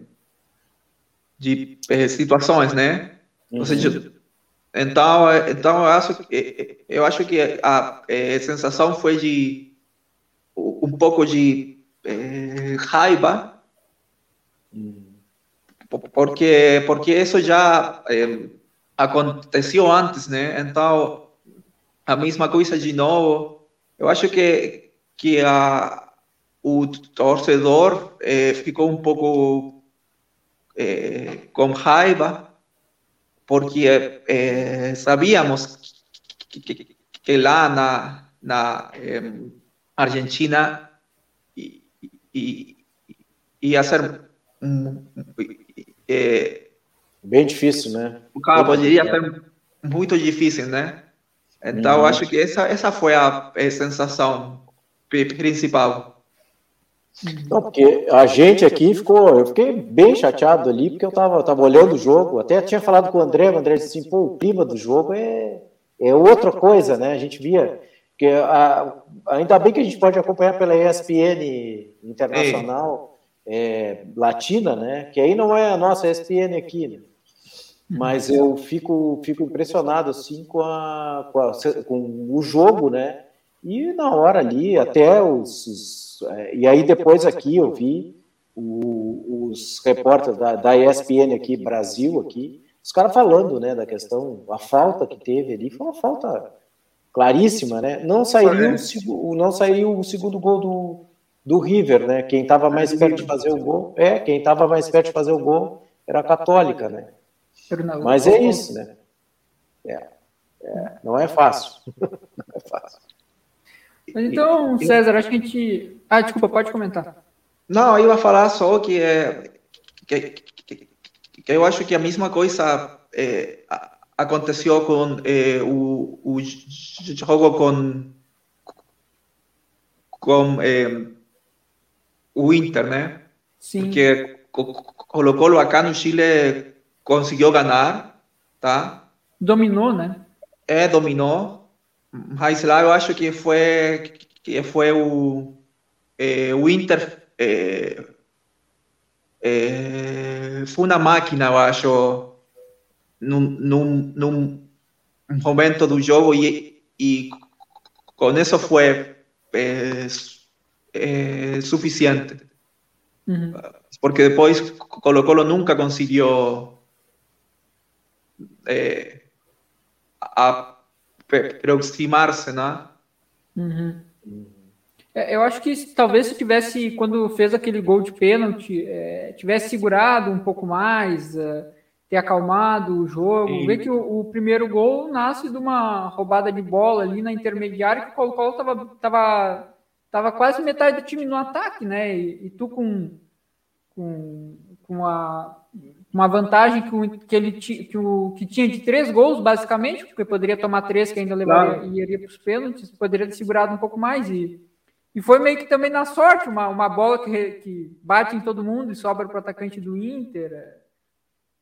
de eh, situações, né? Uhum. Ou seja, então, então eu acho, eu acho que a, a sensação foi de um pouco de raiva. Uhum porque porque isso já é, aconteceu antes, né? Então a mesma coisa de novo. Eu acho que que a o torcedor é, ficou um pouco com raiva porque sabíamos que, que, lá na na Argentina ia ser é, Bem difícil, né? O cara poderia ser muito difícil, né? Então, eu acho que essa, essa foi a, a sensação principal. Não, porque a gente aqui ficou, eu fiquei bem chateado ali, porque eu tava, tava olhando o jogo, até tinha falado com o André, o André disse assim, pô, o clima do jogo é, é outra coisa, né? A gente via, que a, ainda bem que a gente pode acompanhar pela ESPN Internacional, é, latina, né? Que aí não é a nossa ESPN aqui, né? Mas eu fico, fico impressionado assim com, a, com, a, com o jogo, né? E na hora ali, até os. os é, e aí depois aqui eu vi o, os repórteres da, da ESPN aqui, Brasil, aqui, os caras falando, né, da questão, a falta que teve ali, foi uma falta claríssima, né? Não sairia o, não sairia o segundo gol do, do River, né? Quem estava mais perto de fazer o gol, é, quem estava mais perto de fazer o gol era a Católica, né? Mas é isso, né? É, é, não é fácil. não é fácil. Então, César, acho que a gente. Ah, desculpa, pode comentar. Não, eu ia falar só que é. Que, que, que eu acho que a mesma coisa é, aconteceu com é, o, o jogo com. com é, o Inter, né? Sim. Porque Colo-Colo acá no Chile conseguiu ganhar, tá? Dominou, né? É, dominou. mas lá eu acho que foi que foi o, é, o Inter é, é, foi uma máquina, eu acho, num, num, num momento do jogo e, e com isso foi é, é, suficiente. Uhum. Porque depois Colo-Colo nunca conseguiu é, aproximar-se, né? Uhum. Eu acho que talvez se tivesse, quando fez aquele gol de pênalti, é, tivesse segurado um pouco mais, é, ter acalmado o jogo. Sim. Vê que o, o, primeiro gol nasce de uma roubada de bola ali na intermediária, que o Colo-Colo tava, tava, quase metade do time no ataque, né? E, e tu com, com, com a, uma vantagem que, que ele que, o, que tinha de três gols, basicamente, porque poderia tomar três que ainda levaria claro. e iria para os pênaltis, poderia ter segurado um pouco mais e e foi meio que também na sorte, uma, uma bola que, que bate em todo mundo e sobra para o atacante do Inter.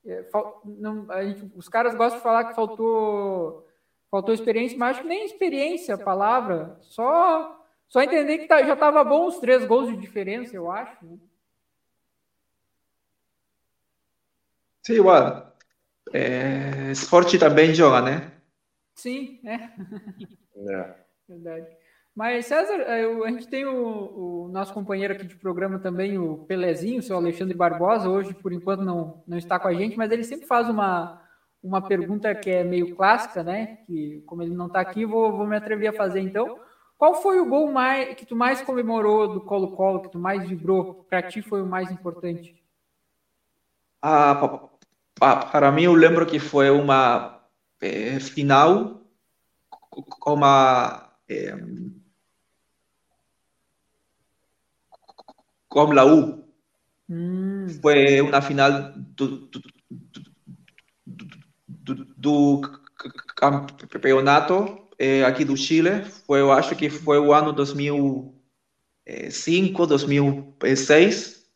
É, é não, gente, os caras gostam de falar que faltou, faltou experiência, mas acho que nem experiência a palavra, só, só entender que tá, já estava bom os três gols de diferença, eu acho. Né? Sim, igual. É, esporte também joga, né? Sim, é. é. Verdade. Mas, César, é, a gente tem o, o, nosso companheiro aqui de programa também, o Pelezinho, o seu Alexandre Barbosa, hoje, por enquanto, não, não está com a gente, mas ele sempre faz uma, uma pergunta que é meio clássica, né? Que, como ele não está aqui, vou, vou me atrever a fazer então. Qual foi o gol mais, que tu mais comemorou do Colo-Colo, que tu mais vibrou? Para ti foi o mais importante? Ah, para mim, eu lembro que foi uma é, final com uma. É, con la U. Mm. Fue una final do, do, do, do campeonato eh, aqui do Chile. Foi, eu acho que foi o ano 2005, 2006.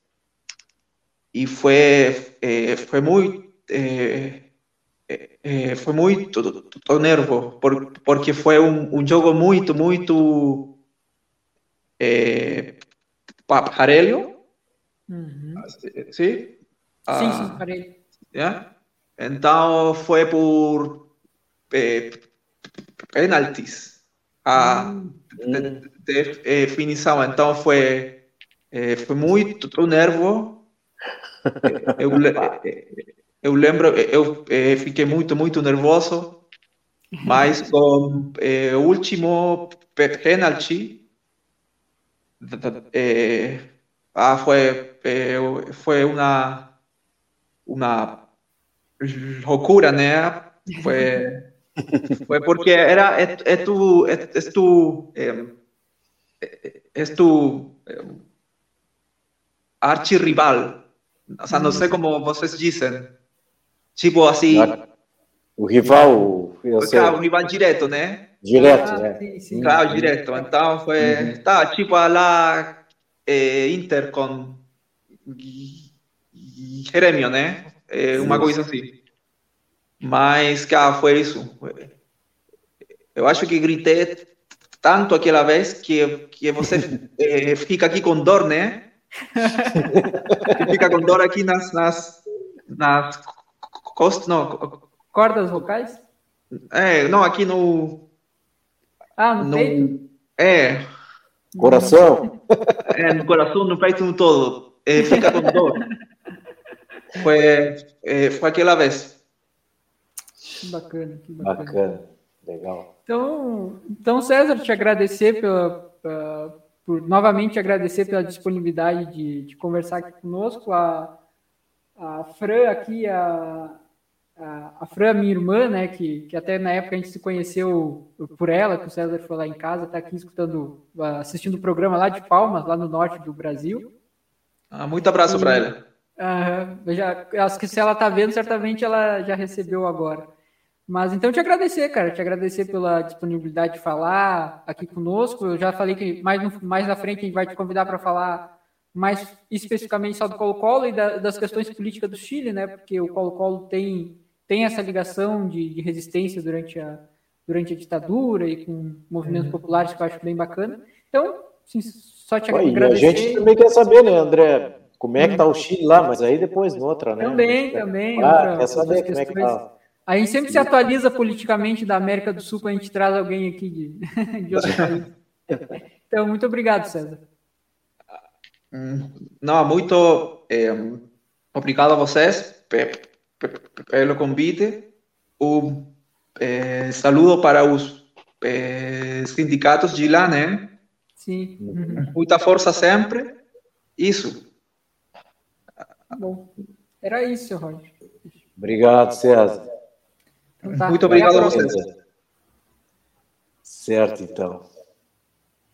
E foi, eh, foi muito. Eh, foi muito nervo, por, porque foi um, um jogo muito, muito eh, Parelho. Uhum. Sim? Ah, sim, sim, parelho. Yeah? Então foi por eh, penaltis a uhum. definição. Então foi, eh, foi muito nervo. eu, eu lembro, eu eh, fiquei muito, muito nervoso, mas com eh, o último penalti eh, ah, fue, eh, fue una, una locura, ¿no? Fue, fue porque era, es, es tu, es, es tu, eh, es tu eh, archirrival. O sea, no sé cómo vocês dicen. Tipo assim. O rival. Eu sei. o rival direto, né? Direto, ah, né? Claro, direto. Então foi. Uhum. Tá, tipo lá é, Inter com Grêmio, né? É uma coisa assim. Mas, cara, foi isso. Eu acho que gritei tanto aquela vez que, que você é, fica aqui com dor, né? fica com dor aqui nas, nas, nas costas, não. Cordas vocais? É, não, aqui no ah, no, no peito? É. Coração? É, no coração, no peito, no todo. É, fica com dor. Foi, é, foi aquela vez. Que bacana, que bacana. Bacana, legal. Então, então César, te agradecer pela, pela, por novamente agradecer pela disponibilidade de, de conversar aqui conosco. A, a Fran aqui, a, a, a Fran, minha irmã, né, que, que até na época a gente se conheceu por ela, que o César foi lá em casa, está aqui escutando, assistindo o programa lá de Palmas, lá no norte do Brasil. Ah, muito abraço para ela. Uh, já, acho que se ela está vendo, certamente ela já recebeu agora. Mas então te agradecer, cara, te agradecer pela disponibilidade de falar aqui conosco. Eu já falei que mais, no, mais na frente a gente vai te convidar para falar mais especificamente só do Colo-Colo e da, das questões políticas do Chile, né? Porque o Colo-Colo tem tem essa ligação de, de resistência durante a, durante a ditadura e com movimentos uhum. populares que eu acho bem bacana. Então, sim, só te Oi, agradecer. E a gente também quer saber, né, André, como é que tá o Chile lá, mas aí depois noutra, né? Também, também. Ah, outra, quer saber como é que tá. A gente sempre se atualiza politicamente da América do Sul quando a gente traz alguém aqui de, de outro país. Então, muito obrigado, César. Não, muito é, obrigado a vocês pelo convite. Um é, saludo para os é, sindicatos de lá, né? Sim. Uhum. Muita força sempre. Isso. Tá bom. Era isso, Roger. Obrigado, César. Tá. Muito obrigado a vocês. Certo, então.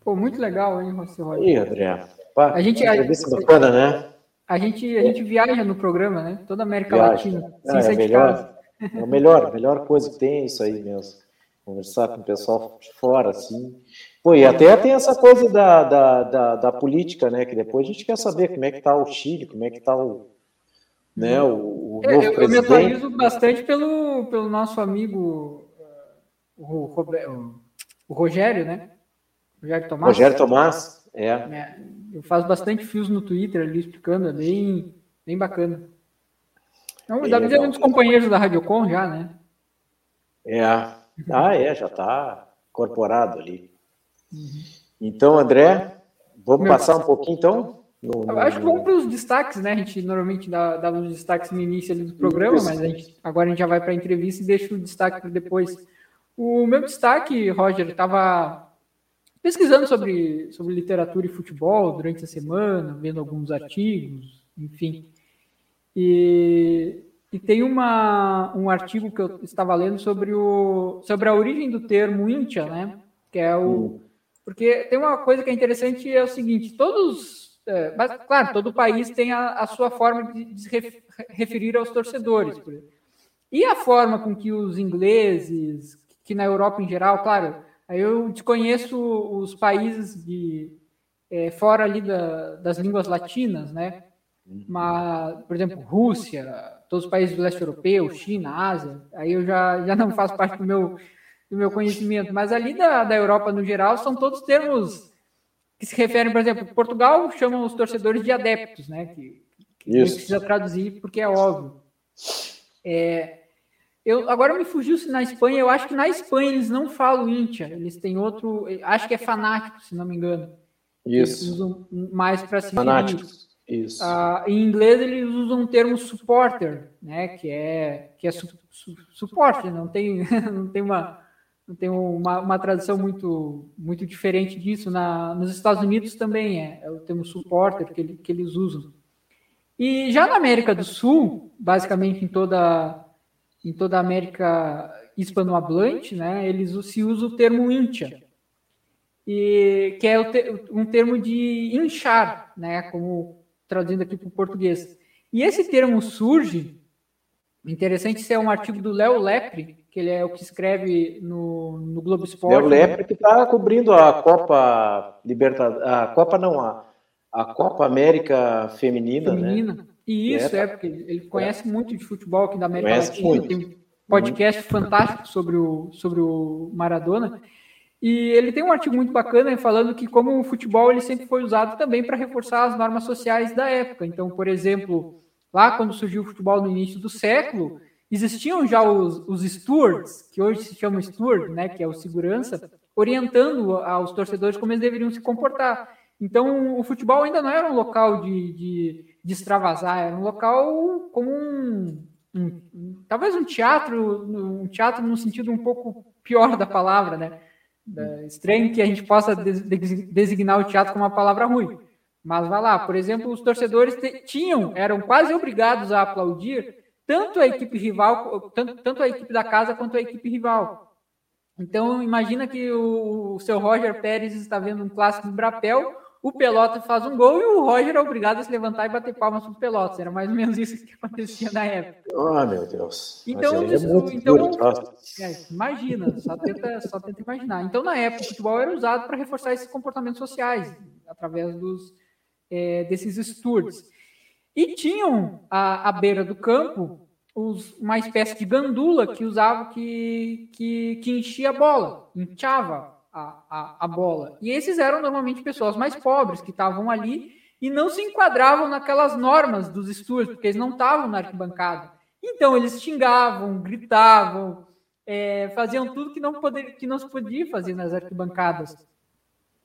Pô, muito legal, hein, Roger? Ih, André. Pá, a gente, a, bacana, né? A gente, a gente viaja no programa, né? Toda a América viaja. Latina. Ah, é, melhor, é o melhor, a melhor coisa que tem é isso aí mesmo. Conversar com o pessoal de fora, assim. Pô, e até tem essa coisa da, da, da, da política, né? Que depois a gente quer saber como é que tá o Chile, como é que tá o, né, o, o novo eu, presidente. Eu me atualizo bastante pelo, pelo nosso amigo o, o Rogério, né? Rogério Tomás. Rogério Tomás, é. é. Eu faço bastante fios no Twitter ali explicando, é bem, bem bacana. Então, dá pra um dos companheiros da Radiocom já, né? É. Ah, é, já está incorporado ali. Uhum. Então, André, vamos Meu, passar um pouquinho então? No, no... Acho que vamos para os destaques, né? A gente normalmente dá, dá os destaques no início do programa, Isso. mas a gente, agora a gente já vai para a entrevista e deixa o destaque para depois. O meu destaque, Roger, estava pesquisando sobre, sobre literatura e futebol durante a semana, vendo alguns artigos, enfim. E, e tem uma, um artigo que eu estava lendo sobre, o, sobre a origem do termo Intia, né? Que é o. Porque tem uma coisa que é interessante, é o seguinte: todos. É, mas, claro, todo país tem a, a sua forma de, se referir aos torcedores. E a forma com que os ingleses, que na Europa em geral, claro, eu desconheço os países de é, fora ali da, das línguas latinas, né? Mas, por exemplo, Rússia, todos os países do leste europeu, China, Ásia, aí eu já, já não faço parte do meu, do meu conhecimento. Mas ali da, da Europa, no geral, são todos termos que se referem, por exemplo, Portugal chamam os torcedores de adeptos, né? Que, que precisa traduzir porque é óbvio. É, eu, agora me fugiu se na Espanha, eu acho que na Espanha eles não falam Íntia, eles têm outro, acho que é fanático, se não me engano. Isso. Eles usam mais para se Fanáticos. Isso. Ah, em inglês eles usam o termo supporter, né, que é que é su, su, suporte, não tem não tem uma tem uma, uma tradução muito muito diferente disso. Na, nos Estados Unidos também é, é o termo supporter que, ele, que eles usam. E já na América do Sul, basicamente em toda em toda a América hispanohablante, né, eles se usa o termo incha, e, que é um termo de inchar, né, como traduzindo aqui para o português. E esse termo surge, interessante, isso é um artigo do Léo Lepre, que ele é o que escreve no, no Globo Esporte. Léo Lepre que está cobrindo a Copa Libertadores, a Copa não, a, a Copa América Feminina, né? Feminina. né? E isso é, é porque ele conhece é. muito de futebol aqui da América conhece Latina, muito. tem um podcast muito. fantástico sobre o, sobre o Maradona. E ele tem um artigo muito bacana falando que como o futebol ele sempre foi usado também para reforçar as normas sociais da época. Então, por exemplo, lá quando surgiu o futebol no início do século, existiam já os, os stewards, que hoje se chamam steward, né, que é o segurança, orientando aos torcedores como eles deveriam se comportar. Então, o futebol ainda não era um local de, de de extravasar, era um local como um, um, um, talvez um teatro, um teatro no sentido um pouco pior da palavra, né? Da, estranho que a gente possa designar o teatro como uma palavra ruim. Mas vai lá, por exemplo, os torcedores tinham, eram quase obrigados a aplaudir tanto a equipe rival, tanto, tanto a equipe da casa quanto a equipe rival. Então imagina que o, o seu Roger Pérez está vendo um clássico do Brapel, o Pelotas faz um gol e o Roger é obrigado a se levantar e bater palmas pro Pelotas. Era mais ou menos isso que acontecia na época. Ah, oh, meu Deus. Então, é então é, imagina, só tenta, só tenta imaginar. Então, na época, o futebol era usado para reforçar esses comportamentos sociais, através dos, é, desses stewards. E tinham à, à beira do campo os, uma espécie de gandula que usava que, que, que enchia a bola, inchava a, a, a bola. E esses eram normalmente pessoas mais pobres que estavam ali e não se enquadravam naquelas normas dos estudos, porque eles não estavam na arquibancada. Então eles xingavam, gritavam, é, faziam tudo que não, poder, que não se podia fazer nas arquibancadas.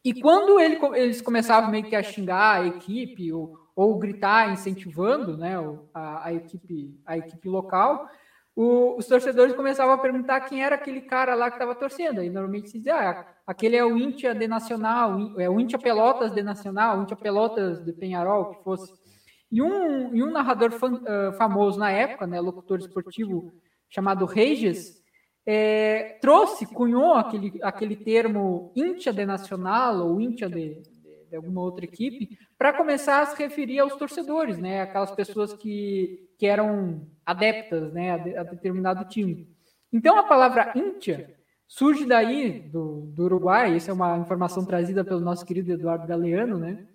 E quando ele, eles começavam meio que a xingar a equipe ou, ou gritar incentivando né, a, a, equipe, a equipe local, o, os torcedores começavam a perguntar quem era aquele cara lá que estava torcendo. E normalmente se dizia, ah, aquele é o Íntia de Nacional, é o Íntia Pelotas de Nacional, o Íntia Pelotas de Penharol, que fosse. E um, e um narrador fam, uh, famoso na época, né, locutor esportivo chamado Regis, é, trouxe, cunhou aquele, aquele termo Íntia de Nacional ou Íntia de, de, alguma outra equipe para começar a se referir aos torcedores, né, aquelas pessoas que, que eram adeptas né, a, a determinado time. Então a palavra Íntia surge daí do, do Uruguai, isso é uma informação trazida pelo nosso querido Eduardo Galeano, né?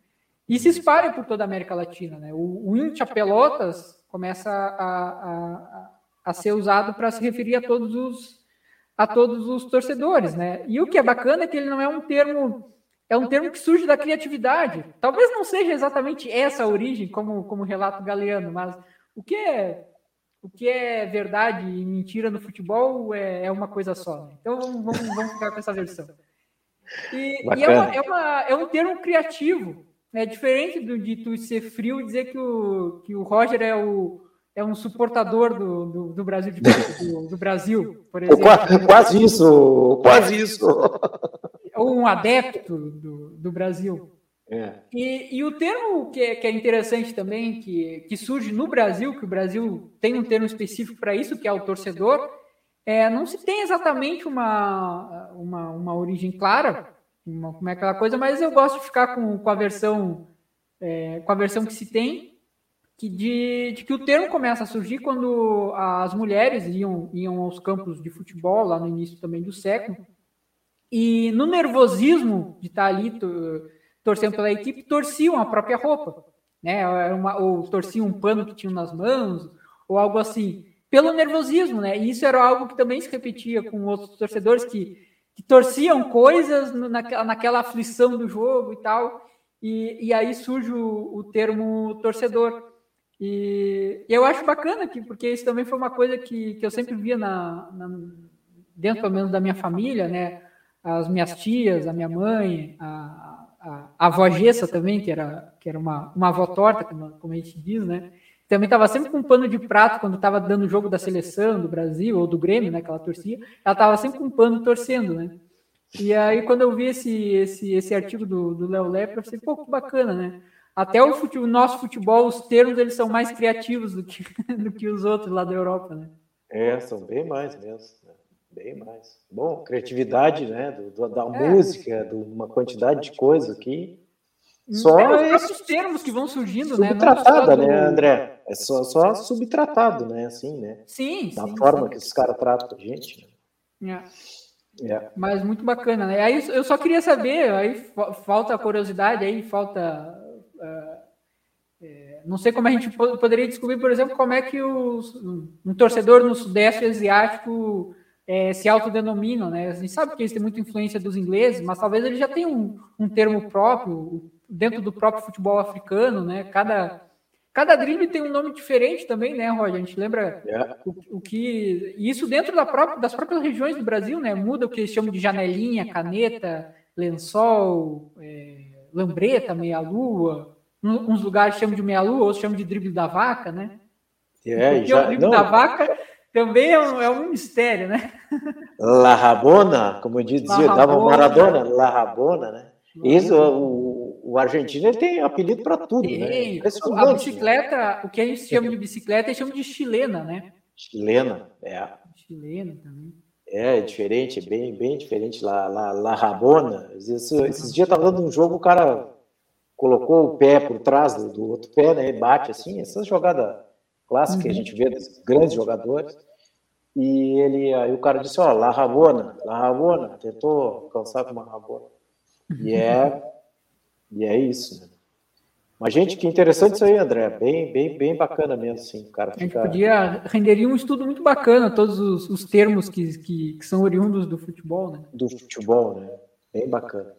E se espalha por toda a América Latina, né? O, o Íntia Pelotas começa a, a, a ser usado para se referir a todos os a todos os torcedores, né? E o que é bacana é que ele não é um termo é um termo que surge da criatividade. Talvez não seja exatamente essa a origem, como como relata o Galeano, mas o que é o que é verdade e mentira no futebol é, é uma coisa só. Né? Então vamos, vamos, vamos, ficar com essa versão. E, e é, uma, é, uma, é, um termo criativo. É diferente do, de tu ser frio e dizer que o, que o Roger é o, é um suportador do, do, do Brasil, do, do, Brasil, por exemplo. Quase, quase isso, quase isso. Ou um adepto do, do Brasil. É. E, e, o termo que é, que é, interessante também, que, que surge no Brasil, que o Brasil tem um termo específico para isso, que é o torcedor, é, não se tem exatamente uma, uma, uma origem clara, uma, como é aquela coisa, mas eu gosto de ficar com, com a versão é, com a versão que se tem, que de, de, que o termo começa a surgir quando as mulheres iam, iam aos campos de futebol, lá no início também do século, e no nervosismo de estar ali torcendo pela equipe, torciam a própria roupa, né? Uma, ou torciam um pano que tinham nas mãos, ou algo assim, pelo nervosismo, né? E isso era algo que também se repetia com outros torcedores que, que torciam coisas naquela, naquela aflição do jogo e tal, e, e aí surge o, o termo torcedor. E, eu acho bacana que, porque isso também foi uma coisa que, que eu sempre via na, na, dentro, pelo menos, da minha família, né? As minhas tias, a minha mãe, a, a, a avó Gessa também, que era, que era uma, uma avó torta, como, como a gente diz, né? Também estava sempre com um pano de prato quando estava dando o jogo da seleção, do Brasil, ou do Grêmio, né? Que ela torcia, ela estava sempre com um pano torcendo, né? E aí, quando eu vi esse, esse, esse artigo do Léo Lepra, eu pensei, pô, que bacana, né? Até o, fute, o, nosso futebol, os termos, eles são mais criativos do que, do que os outros lá da Europa, né? É, são bem mais mesmo. Né? Bem mais. Bom, criatividade, né? Do, do da é. música, de uma quantidade de coisas aqui. Só é os termos que vão surgindo, né? Subtratada, né, do... André? É só, só subtratado, né? Assim, né? Sim. Da sim, forma sim. que esses caras tratam a gente. Né? É. É. Mas muito bacana, né? Aí eu só queria saber, aí falta curiosidade, aí falta. Uh, é, não sei como a gente poderia descobrir, por exemplo, como é que os, um torcedor no Sudeste Asiático é, se autodenominam, né? A gente sabe que eles têm muita influência dos ingleses, mas talvez eles já tenham um, um termo próprio dentro do próprio futebol africano, né? Cada, cada drible tem um nome diferente também, né, Roger? A gente lembra yeah. É. o, o, que. Isso dentro da própria, das próprias regiões do Brasil, né? Muda o que eles chamam de janelinha, caneta, lençol, é, lambreta, meia-lua. Uns lugares chamam de meia-lua, outros chamam de drible da vaca, né? É, Porque já, o drible não. da vaca também é um, é um mistério, né? La Rabona, como dizia, dava Maradona, La Rabona, né? Isso, o, o argentino ele tem apelido para tudo, né? A né? bicicleta, o que a gente chama de bicicleta, eles chamam de chilena, né? Chilena, é. Chilena também. É, é diferente, bem, bem diferente. La, la, la Rabona. Esses, esses dias estava dando um jogo, o cara colocou o pé por trás do, do outro pé, né? E bate assim. Essa jogada clássica uhum. que a uhum. gente vê dos grandes jogadores. E ele, aí o cara disse, ó, La Rabona, La Rabona, tentou alcançar com uma Rabona. E é, e é isso, né? Mas, gente, que interessante isso aí, André. Bem, bem, bem bacana mesmo, sim. O cara fica... A gente podia, renderia um estudo muito bacana, todos os, os termos que, que, que, são oriundos do futebol, né? Do futebol, né? Bem bacana.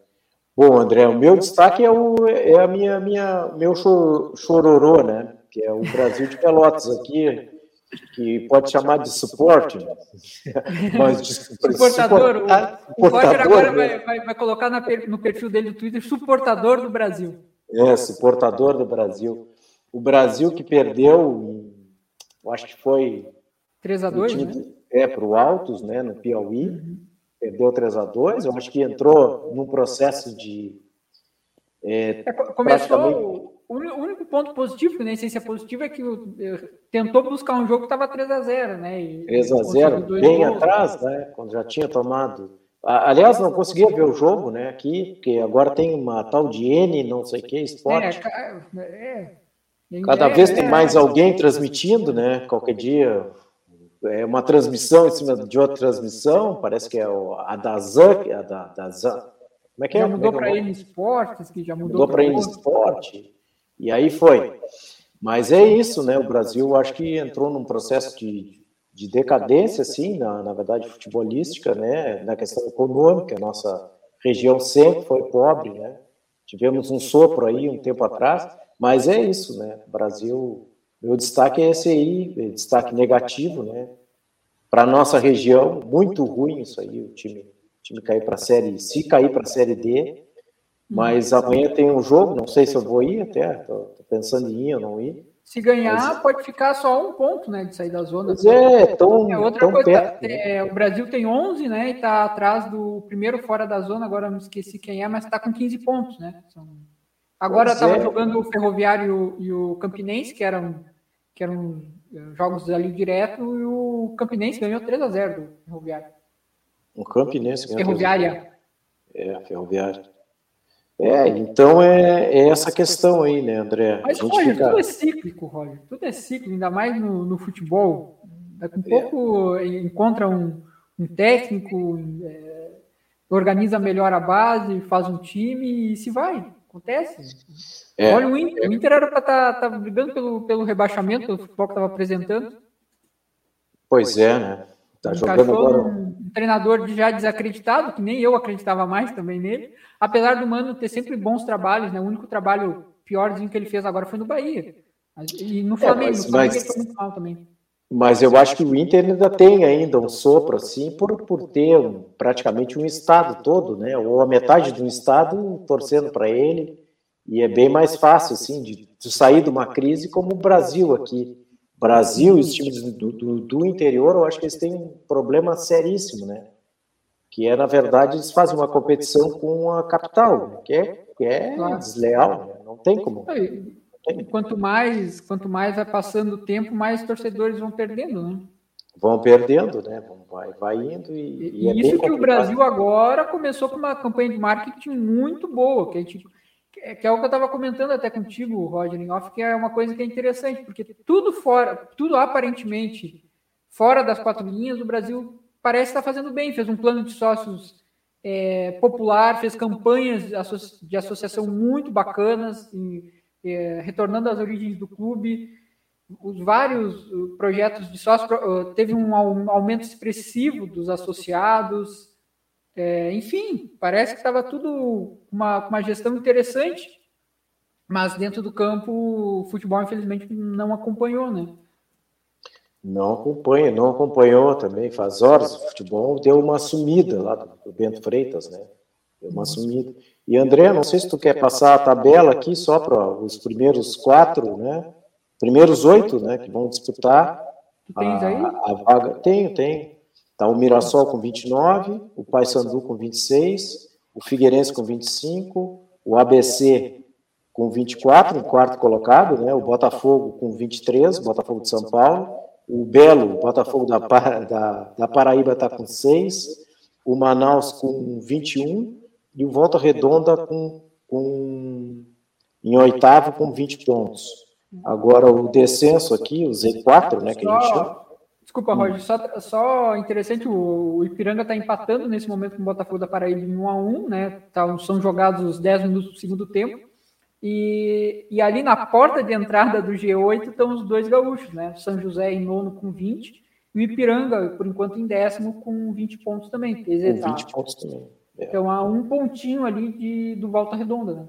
Bom, André, o meu destaque é, o, é a minha, minha, meu chororô, né? Que é o Brasil de Pelotas aqui, que pode chamar de suporte, né? mas de, suportador. Suportar, o, o Roger agora né? vai, vai, vai, colocar na, no perfil dele do Twitter suportador do Brasil. É, suportador do Brasil. O Brasil que perdeu, eu acho que foi 3 a 2 né? É, para o Altos, né, no Piauí. Uhum. Perdeu 3 a 2 Eu acho que entrou num processo de. É, é, começou. Praticamente... O único ponto positivo, que nem sei se é positivo, é que tentou buscar um jogo que estava 3 a 0 né? E 3 a 0 bem gols, atrás, né? Quando já tinha tomado Aliás, não conseguia ver o jogo, né? Aqui, porque agora tem uma tal de N, não sei o que, esporte. É, é, Cada vez tem mais alguém transmitindo, né? Qualquer dia é uma transmissão em cima de outra transmissão, parece que é a da Zan, a da, da Zan. Como é que é? Já mudou para N Esportes, que já mudou, mudou para N Esporte. E aí foi. Mas é isso, né? O Brasil acho que entrou num processo de de decadência, sim, na, na verdade, futebolística, né, na questão econômica, nossa região sempre foi pobre, né, tivemos um sopro aí um tempo atrás, mas é isso, né, Brasil, meu destaque é esse aí, é destaque negativo, né, para nossa região, muito ruim isso aí, o time, o time cair para a Série, se cair para a Série D, mas amanhã tem um jogo, não sei se eu vou ir até, tô pensando em ir ou não ir, se ganhar, Mas... pode ficar só um ponto, né, de sair da zona. Pois é, tão, é, outra tão coisa, perto, é, o Brasil tem 11, né, e está atrás do primeiro fora da zona, agora não esqueci quem é, mas está com 15 pontos, né. Agora estava é. jogando o Ferroviário e o Campinense, que eram, que eram eh, jogos ali direto, e o Campinense ganhou 3 a 0 do Ferroviário. O Campinense ganhou Ferroviária. É, Ferroviária. É, então é, é, essa questão aí, né, André? Mas, Roger, fica... tudo é cíclico, Roger. Tudo é cíclico, ainda mais no, no futebol. Daqui a um pouco é. encontra um, um técnico, é, organiza melhor a base, faz um time e se vai. Acontece. É. Olha o Inter. O Inter era para estar tá, tá brigando pelo, pelo rebaixamento, pelo futebol que estava apresentando. Pois é, né? Tá jogando agora. Um, treinador já desacreditado, que nem eu acreditava mais também nele. Apesar do Mano ter sempre bons trabalhos, né? O único trabalho piorzinho que ele fez agora foi no Bahia. E no Flamengo, é, mas, Flamengo mas, foi muito mal também. Mas eu acho que o Inter ainda tem ainda um sopro assim por, por ter um, praticamente um estado todo, né? Ou a metade de um estado torcendo para ele. E é bem mais fácil assim de, de sair de uma crise como o Brasil aqui Brasil e os times do, do, do, interior, eu acho que eles têm um problema seríssimo, né? Que é, na verdade, eles fazem uma competição com a capital, né? que é, que é claro. desleal, né? não tem como. Tem. Quanto mais, quanto mais vai passando o tempo, mais torcedores vão perdendo, né? Vão perdendo, né? Vai, vai indo e, e, e é isso que o Brasil agora começou com uma campanha de marketing muito boa, que a gente é, que é o que eu estava comentando até contigo, Roger, off, que é uma coisa que é interessante, porque tudo fora, tudo aparentemente fora das quatro linhas, o Brasil parece estar fazendo bem, fez um plano de sócios é, popular, fez campanhas de associação muito bacanas, em, é, retornando às origens do clube, os vários uh, projetos de sócio uh, teve um aumento expressivo dos associados, é, enfim, parece que estava tudo uma, uma gestão interessante, mas dentro do campo o futebol, infelizmente, não acompanhou, né? Não acompanha, não acompanhou também. Faz horas o futebol deu uma sumida lá do Bento Freitas, né? Deu uma sumida. E André, não sei se tu quer passar a tabela aqui só para os primeiros quatro, né? Primeiros oito, né? Que vão disputar. Tu tens aí? A, a vaga. Tenho, tenho. Está o Mirassol com 29, o Paysandu com 26, o Figueirense com 25, o ABC com 24, em quarto colocado, né? o Botafogo com 23, o Botafogo de São Paulo, o Belo, o Botafogo da, da, da Paraíba está com 6, o Manaus com 21 e o Volta Redonda com, com, em oitavo com 20 pontos. Agora o descenso aqui, o Z4, né, que a gente chama, Desculpa, Roger, só, só interessante, o, Ipiranga está empatando nesse momento com o Botafogo da Paraíba em 1 a 1 né? Tá, são jogados os 10 minutos do segundo tempo. E, e ali na porta de entrada do G8 estão os dois gaúchos, né? São José em nono com 20 e o Ipiranga, por enquanto, em décimo com 20 pontos também. Com 20 pontos também. É. Então há um pontinho ali de, do Volta Redonda, né?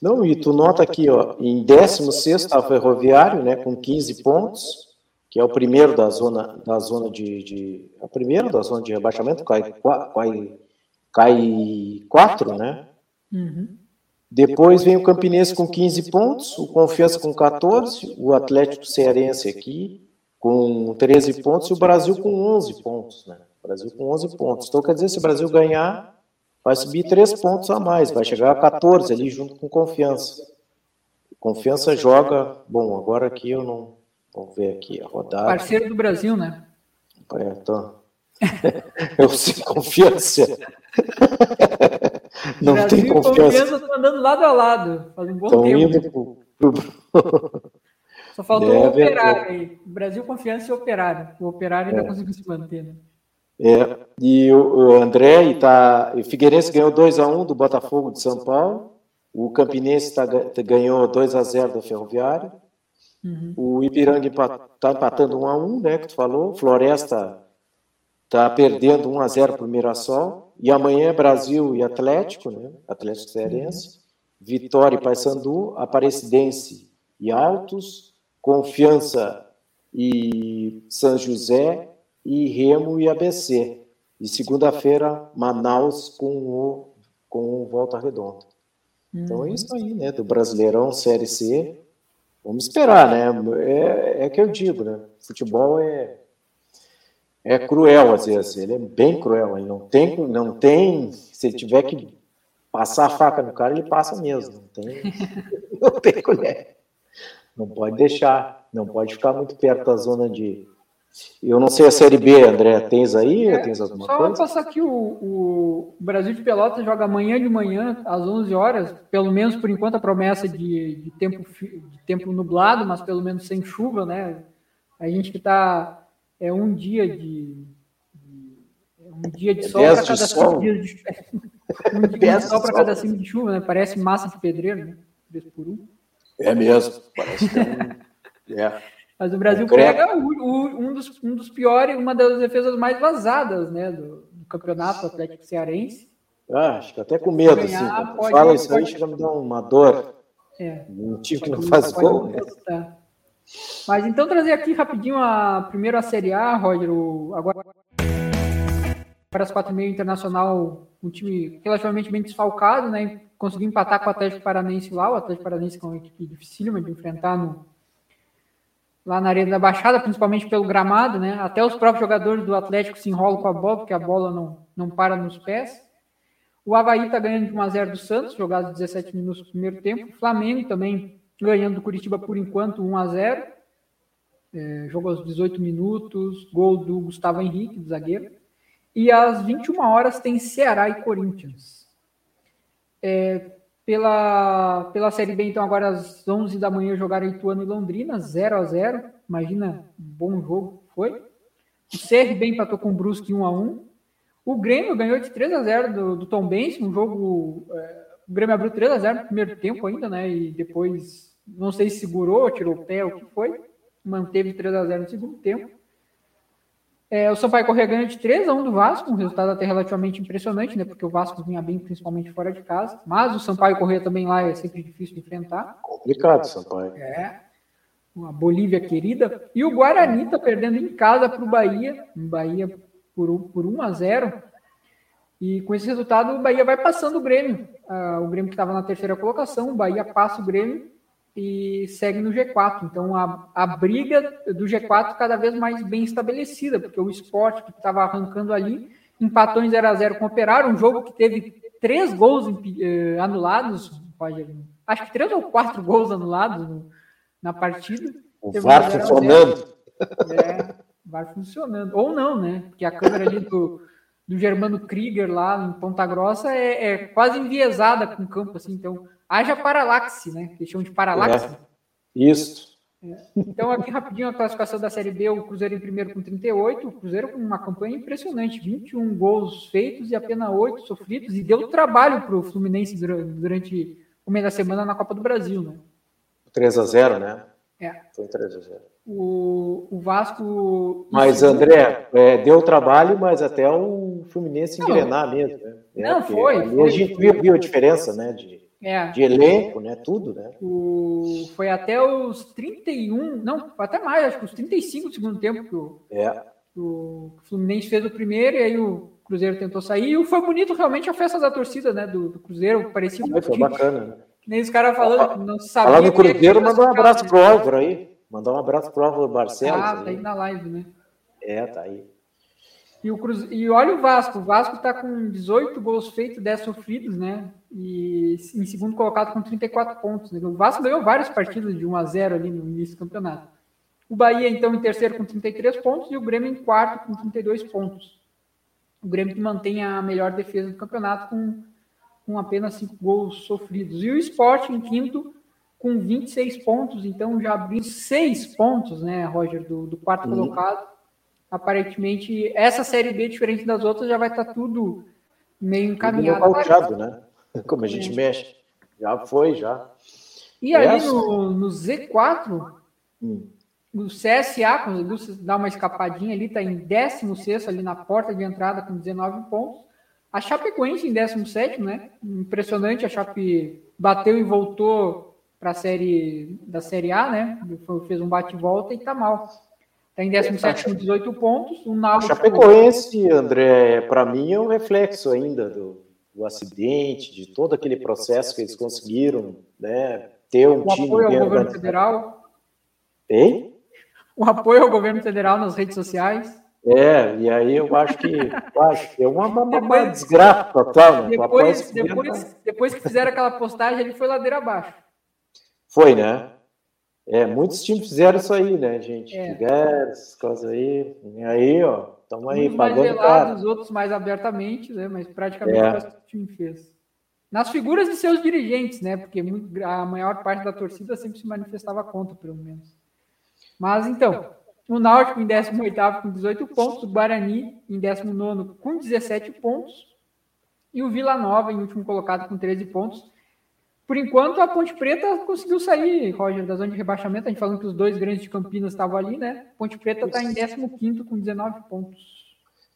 Não, e tu nota aqui, ó, em 16 está Ferroviário, né, com 15 pontos, que é o primeiro da zona, da zona de, de é o primeiro da zona de rebaixamento, cai, cai, cai 4, né? Uhum. Depois vem o Campinense com 15 pontos, o Confiança com 14, o Atlético Cearense aqui com 13 pontos e o Brasil com 11 pontos, né? O Brasil com 11 pontos. Então, quer dizer, se o Brasil ganhar, vai subir 3 pontos a mais, vai chegar a 14 ali junto com Confiança. Confiança joga, bom, agora aqui eu não, vamos ver aqui a rodada. Parceiro do Brasil, né? É, então, eu sei confiança. Não Brasil tem confiança. estão andando lado a lado. Faz um bom tempo. Indo pro. Só faltou Deve, o operário aí. Brasil, confiança e operário. O operário ainda é. conseguiu se manter. Né? É, e o, o André e tá, o Figueirense ganhou 2x1 um do Botafogo de São Paulo. O Campinense tá, ganhou 2x0 do Ferroviário. Uhum. O Ipiranga está empatando 1x1, um, né? Que tu falou. Floresta está perdendo 1 a 0 para o Mirassol. E amanhã é Brasil e Atlético, né? Atlético Cearense. Vitória e Paysandu, Aparecidense e Altos, Confiança e São José e Remo e ABC. E segunda-feira, Manaus com o, com o Volta Redonda. Então é isso aí, né? Do Brasileirão Série C. Vamos esperar, né? É, é que eu digo, né? Futebol é é cruel às vezes, ele é bem cruel, ele não tem, não tem, se ele tiver que passar a faca no cara, ele passa mesmo, não tem, não tem colher. Não pode deixar, não pode ficar muito perto da zona de. Eu não sei a Série B, André, tens aí? É, tens alguma só coisa? Só passar aqui, o, o, Brasil de Pelotas joga amanhã de manhã, às 11 horas, pelo menos por enquanto a promessa de, de tempo, de tempo nublado, mas pelo menos sem chuva, né? A gente que está é um dia de, de é um dia de sol para cada cinco dias de um dia de sol para cada cinco de chuva, né? Parece massa de pedreiro, né? Vez por um. É mesmo, parece que é, é. Mas o Brasil pega o, o, um, dos, um dos piores, uma das defesas mais vazadas, né? Do, do campeonato Atlético Cearense. Ah, acho que até com medo, ganhar, assim. Pode, Fala isso aí, chega a me dar uma dor. É. Um time que não faz gol. Né? Mas então trazer aqui rapidinho a primeiro a Série A, Roger, o, agora para as quatro e meia internacional, um time relativamente bem desfalcado, né? Conseguiu empatar com o Atlético Paranense lá, o Atlético Paranense é uma equipe dificílima de enfrentar no, lá na Arena da Baixada, principalmente pelo gramado, né? Até os próprios jogadores do Atlético se enrolam com a bola, porque a bola não, não para nos pés. O Havaí está ganhando de 1x0 do Santos, jogado 17 minutos no primeiro tempo. O Flamengo também ganhando do Curitiba por enquanto 1 a 0 é, aos 18 minutos, gol do Gustavo Henrique, do zagueiro. E às 21 horas tem Ceará e Corinthians. É, pela, pela Série B, então, agora às 11 da manhã jogaram Ituano e Londrina, 0 a 0 Imagina, bom jogo foi. O CRB empatou com o Brusque 1 a 1 O Grêmio ganhou de 3 a 0 do, do Tom Benz, um jogo é, o Grêmio abriu 3 a 0 no primeiro tempo ainda, né? E depois, não sei se segurou, tirou o pé, o que foi. Manteve 3 a 0 no segundo tempo. É, o Sampaio Corrêa ganha de 3 a 1 do Vasco, um resultado até relativamente impressionante, né? Porque o Vasco vinha bem, principalmente fora de casa. Mas o Sampaio Corrêa também lá é sempre difícil de enfrentar. Complicado, Sampaio. É. Uma Bolívia querida. E o Guarani tá perdendo em casa para o Bahia. Bahia por, por 1 a 0 e com esse resultado, o Bahia vai passando o Grêmio. Uh, o Grêmio que estava na terceira colocação, o Bahia passa o Grêmio e segue no G4. Então, a, a briga do G4 cada vez mais bem estabelecida, porque o esporte que estava arrancando ali empatou em 0 a 0 com o Operário, um jogo que teve três gols eh, anulados, acho que três ou quatro gols anulados no, na partida. O VAR funcionando. É, VAR funcionando. Ou não, né? Porque a câmera ali do do Germano Krieger lá em Ponta Grossa é, é, quase enviesada com o campo, assim, então haja paralaxe, né? Que chamam de paralaxe. É. Isso. É. Então, aqui rapidinho a classificação da Série B, o Cruzeiro em primeiro com 38, o Cruzeiro com uma campanha impressionante, 21 gols feitos e apenas 8 sofridos, e deu trabalho para o Fluminense durante o meio da semana na Copa do Brasil, né? 3 a 0 né? É. Foi 3 a 0 O, o Vasco. Mas, André, é, deu trabalho, mas até o Fluminense engrenar mesmo, né? É, não, foi, foi. A gente viu, viu, a diferença, né? De, é. de elenco, né? Tudo, né? O, foi até os 31, não, até mais, acho que os 35 do segundo tempo que o, é. o Fluminense fez o primeiro e aí o Cruzeiro tentou sair. E foi bonito realmente a festa da torcida, né? Do, do Cruzeiro, parecia muito. Foi bacana, né? Nem os caras falando, não sabia. Falando no Cruzeiro, mandou um abraço pro Álvaro aí. Mandou um abraço pro Álvaro Barcelos. Ah, tá aí na live, né? É, tá aí. E, o Cruze... e olha o Vasco. O Vasco tá com 18 gols feitos, 10 sofridos, né? E em segundo colocado com 34 pontos. Né? O Vasco ganhou várias partidas de 1 a 0 ali no início do campeonato. O Bahia, então, em terceiro com 33 pontos e o Grêmio em quarto com 32 pontos. O Grêmio que mantém a melhor defesa do campeonato com com apenas cinco gols sofridos. E o Sport em quinto com 26 pontos, então já abriu seis pontos, né, Roger, do, do quarto uhum. colocado. Aparentemente, essa Série B, diferente das outras, já vai estar tá tudo meio encaminhado. Nocauteado, né? Como a gente mexe. Já foi, já. E aí no, no Z4, hum. o CSA conseguiu dar uma escapadinha ali, está em 16 ali na porta de entrada com 19 pontos. A Chapecoense em 17, né? Impressionante, a Chape bateu e voltou para a série da Série A, né? Fez um bate-volta e tá mal. Está em 17 com 18 pontos. O Náutico... A Chapecoense, André, para mim é um reflexo ainda do, do, acidente, de todo aquele processo que eles conseguiram, né? Ter um o time. Apoio ao governo federal. Hein? O apoio ao governo federal nas redes sociais. É, e aí eu acho que acho, é uma, uma, uma desgraça total, né? Depois, depois, depois que fizeram aquela postagem, ele foi ladeira abaixo. Foi, né? É, muitos times fizeram isso aí, né, gente? É. Figueiredo, coisas aí. E aí, ó, estamos aí Uns pagando mais os outros mais abertamente, né? Mas praticamente é. o time fez. Nas figuras de seus dirigentes, né? Porque a maior parte da torcida sempre se manifestava contra, pelo menos. Mas então, o Náutico em 18 com 18 pontos, o Guarani em 19 com 17 pontos e o Vila Nova em último colocado com 13 pontos. Por enquanto, a Ponte Preta conseguiu sair, Roger, da zona de rebaixamento. A gente falando que os dois grandes de Campinas estavam ali, né? Ponte Preta está em 15 com 19 pontos.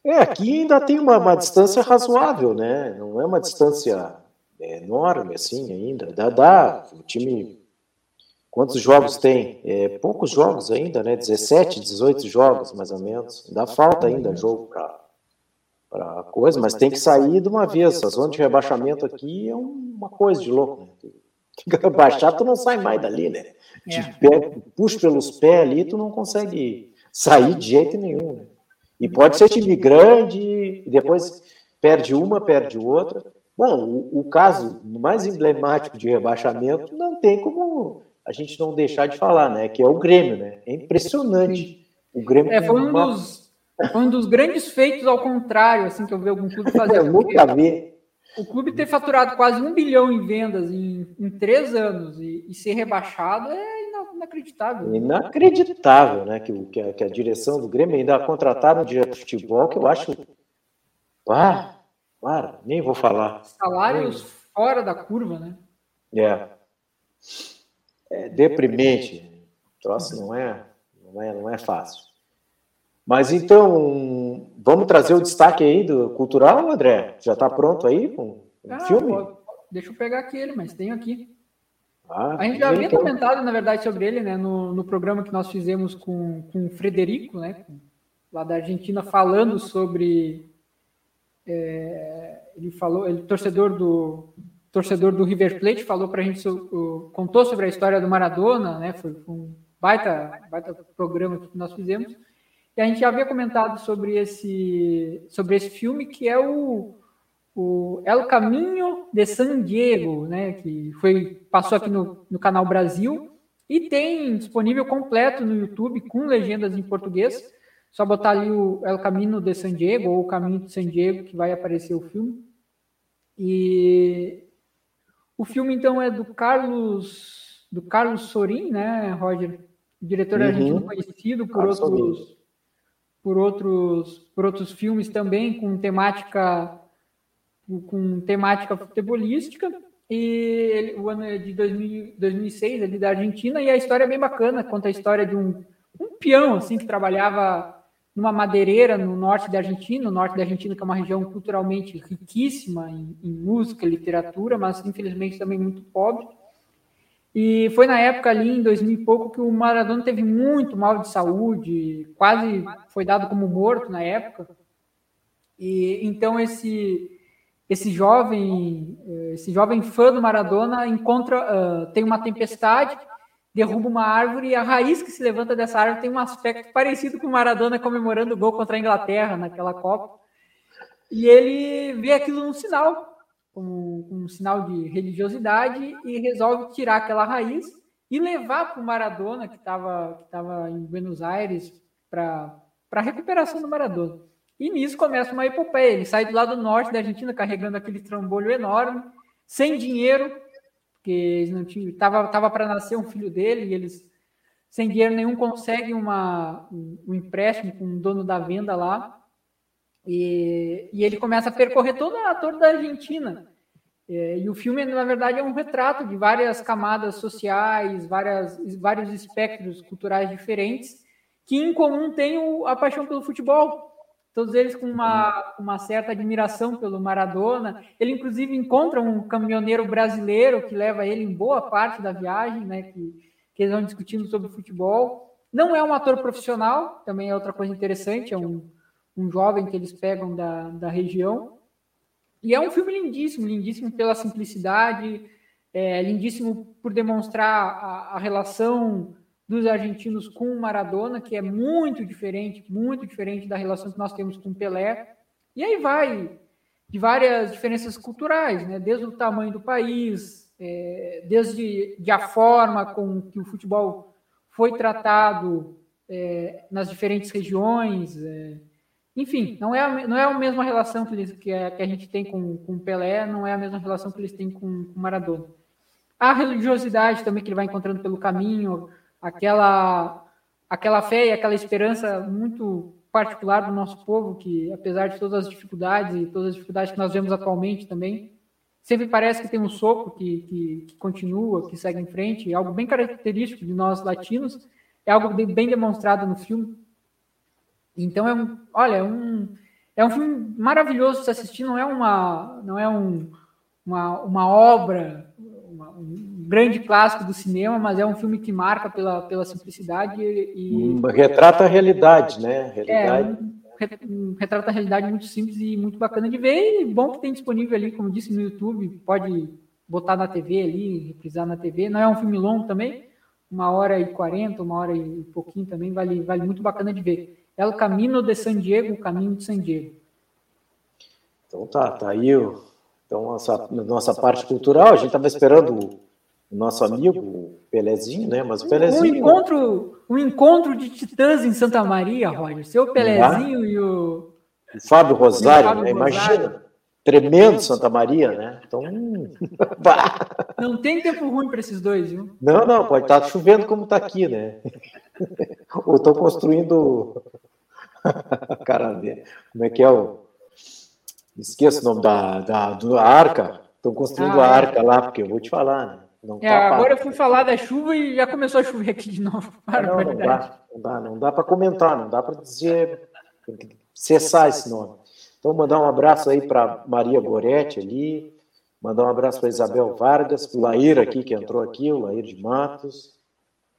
É, aqui ainda tem uma, uma distância razoável, né? Não é uma distância enorme assim ainda. Dá, dá o time Quantos jogos tem? É, poucos jogos ainda, né? 17, 18 jogos, mais ou menos. Ainda falta ainda jogo para coisa, mas tem que sair de uma vez. A zona de rebaixamento aqui é uma coisa de louco, né? Baixar, tu não sai mais dali, né? Te pega, puxa pelos pés ali, tu não consegue sair de jeito nenhum. Né? E pode ser time grande, e depois perde uma, perde outra. Bom, o, o caso mais emblemático de rebaixamento não tem como a gente não deixar de falar, né? Que é o Grêmio, né? É impressionante. O Grêmio é, foi um, dos, foi um dos grandes feitos ao contrário, assim, que eu vi algum clube fazer. Eu nunca vi. O clube ter faturado quase um bilhão em vendas em, em três anos e, e ser rebaixado é inacreditável. Inacreditável, né? Que, que, a, que a direção do Grêmio ainda contrataram um diretor de futebol que eu acho. Ah, para, nem vou falar. Salários fora da curva, né? É é deprimente. O troço não é, não é, não é fácil. Mas então, vamos trazer o destaque aí do cultural, André? Já está pronto aí com o ah, filme? Pô, deixa eu pegar aquele, mas tenho aqui. Ah, a gente já havia então. comentado, na verdade, sobre ele, né, no, no programa que nós fizemos com, com o Frederico, né, lá da Argentina, falando sobre. É, ele falou, ele torcedor do, torcedor do River Plate, falou para a gente, contou sobre a história do Maradona, né? Foi, um baita, baita programa que nós fizemos. E a gente já havia comentado sobre esse, sobre esse filme que é o, o El Caminho de San Diego, né? Que foi passou aqui no, no canal Brasil e tem disponível completo no YouTube com legendas em português. Só botar ali o El Caminho de San Diego ou o Caminho de San Diego que vai aparecer o filme. E o filme, então, é do Carlos, do Carlos Sorin, né, Roger? Diretor uhum. argentino conhecido por outros, por outros, por outros filmes também com temática, com temática futebolística. e ele, o ano é de 2000, 2006, ali da Argentina, e a história é bem bacana, conta a história de um, um peão, assim, que trabalhava numa madeireira no norte da Argentina, o norte da Argentina que é uma região culturalmente riquíssima em, em música, literatura, mas infelizmente também muito pobre. E foi na época ali, em 2000 e pouco, que o Maradona teve muito mal de saúde, quase foi dado como morto na época. E então esse esse jovem esse jovem fã do Maradona encontra uh, tem uma tempestade derruba uma árvore e a raiz que se levanta dessa árvore tem um aspecto parecido com o Maradona comemorando o gol contra a Inglaterra naquela Copa. E ele vê aquilo um sinal, como um, um sinal de religiosidade, e resolve tirar aquela raiz e levar para o Maradona, que estava que tava em Buenos Aires, para a recuperação do Maradona. E nisso começa uma epopeia. Ele sai do lado norte da Argentina carregando aquele trambolho enorme, sem dinheiro, porque eles não tinham, tava tava para nascer um filho dele e eles sem dinheiro nenhum conseguem uma um, um empréstimo com o dono da venda lá e, e ele começa a percorrer toda a toda a Argentina é, e o filme na verdade é um retrato de várias camadas sociais várias vários espectros culturais diferentes que em comum têm a paixão pelo futebol todos eles com uma, uma certa admiração pelo Maradona. Ele, inclusive, encontra um caminhoneiro brasileiro que leva ele em boa parte da viagem, né, que, que eles vão discutindo sobre futebol. Não é um ator profissional, também é outra coisa interessante, é um, um jovem que eles pegam da, da região. E é um filme lindíssimo, lindíssimo pela simplicidade, é, lindíssimo por demonstrar a, a relação dos argentinos com Maradona, que é muito diferente, muito diferente da relação que nós temos com Pelé. E aí vai de várias diferenças culturais, né? desde o tamanho do país, é, desde de a forma com que o futebol foi tratado é, nas diferentes regiões. É, enfim, não é, a, não é a mesma relação que, eles, que, a, que a gente tem com, com o Pelé, não é a mesma relação que eles têm com, com o Maradona. A religiosidade também que ele vai encontrando pelo caminho, aquela aquela fé e aquela esperança muito particular do nosso povo, que apesar de todas as dificuldades e todas as dificuldades que nós vemos atualmente também, sempre parece que tem um sopro que, que, que continua, que segue em frente, é algo bem característico de nós latinos, é algo bem demonstrado no filme. Então é um, olha, é um, é um filme maravilhoso de se assistir, não é uma, não é um, uma, uma obra, uma, um grande clássico do cinema, mas é um filme que marca pela, pela simplicidade e. Retrata a realidade, né? Realidade. É, um, retrata a realidade muito simples e muito bacana de ver. E bom que tem disponível ali, como disse no YouTube, pode botar na TV ali, reprisar na TV. Não é um filme longo também, uma hora e quarenta, uma hora e pouquinho também, vale, vale muito bacana de ver. É o Caminho de San Diego, o Caminho de San Diego. Então tá, tá aí o, então nossa, nossa parte cultural, a gente estava esperando o nosso amigo o Pelezinho, né? Mas o Pelezinho. Um encontro, um encontro de titãs em Santa Maria, Roger. Seu Pelezinho e o. O Fábio Rosário, Fábio né? Imagina. Tremendo Santa Maria, né? Então. não tem tempo ruim para esses dois, viu? Não, não, pode estar tá chovendo como está aqui, né? Ou estou construindo. Cara, como é que é o. Esqueço o nome da, da, da arca. Estou construindo ah, a é. arca lá, porque eu vou te falar, né? Não é, tá agora eu fui falar da chuva e já começou a chover aqui de novo. Não, não dá, não dá, não dá para comentar, não dá para dizer, cessar esse nome. Então, mandar um abraço aí para Maria Goretti ali, mandar um abraço para Isabel Vargas, para o Lair aqui, que entrou aqui, o Lair de Matos,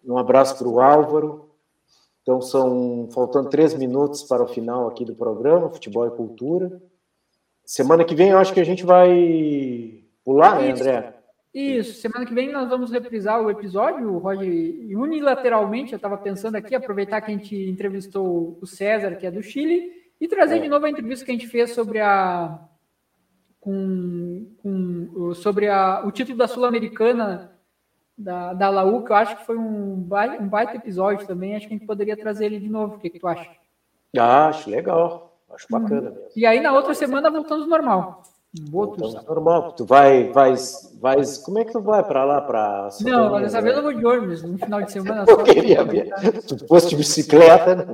um abraço para o Álvaro. Então, são faltando três minutos para o final aqui do programa, Futebol e Cultura. Semana que vem eu acho que a gente vai pular, né, André? Isso, semana que vem nós vamos reprisar o episódio, Roger, unilateralmente, eu estava pensando aqui, aproveitar que a gente entrevistou o César, que é do Chile, e trazer é. de novo a entrevista que a gente fez sobre a com, com sobre a, o título da Sul-Americana da, da Laú, que eu acho que foi um baita, um baita episódio também, acho que a gente poderia trazer ele de novo, o que, que tu acha? Acho legal, acho bacana uhum. mesmo. E aí na outra semana voltamos normal. Então, normal. Tu vai, vai, vai. Como é que tu vai para lá? Pra não, dessa vez eu vou de ônibus. No final de semana. eu queria ver. Se tu fosse de bicicleta, né?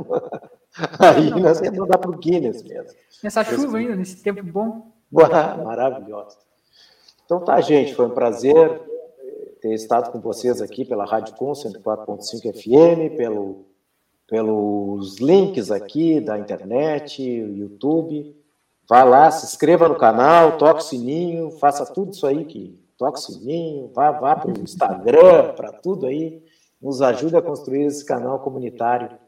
aí não. nós ia mandar para o Guinness mesmo. Nessa chuva ainda, nesse tempo bom. Maravilhosa. Então tá, gente, foi um prazer ter estado com vocês aqui pela Rádio Com 104.5 FM, pelo, pelos links aqui da internet, YouTube. Vá lá, se inscreva no canal, toque o sininho, faça tudo isso aí que toque o sininho, vá, vá para o Instagram, para tudo aí, nos ajude a construir esse canal comunitário.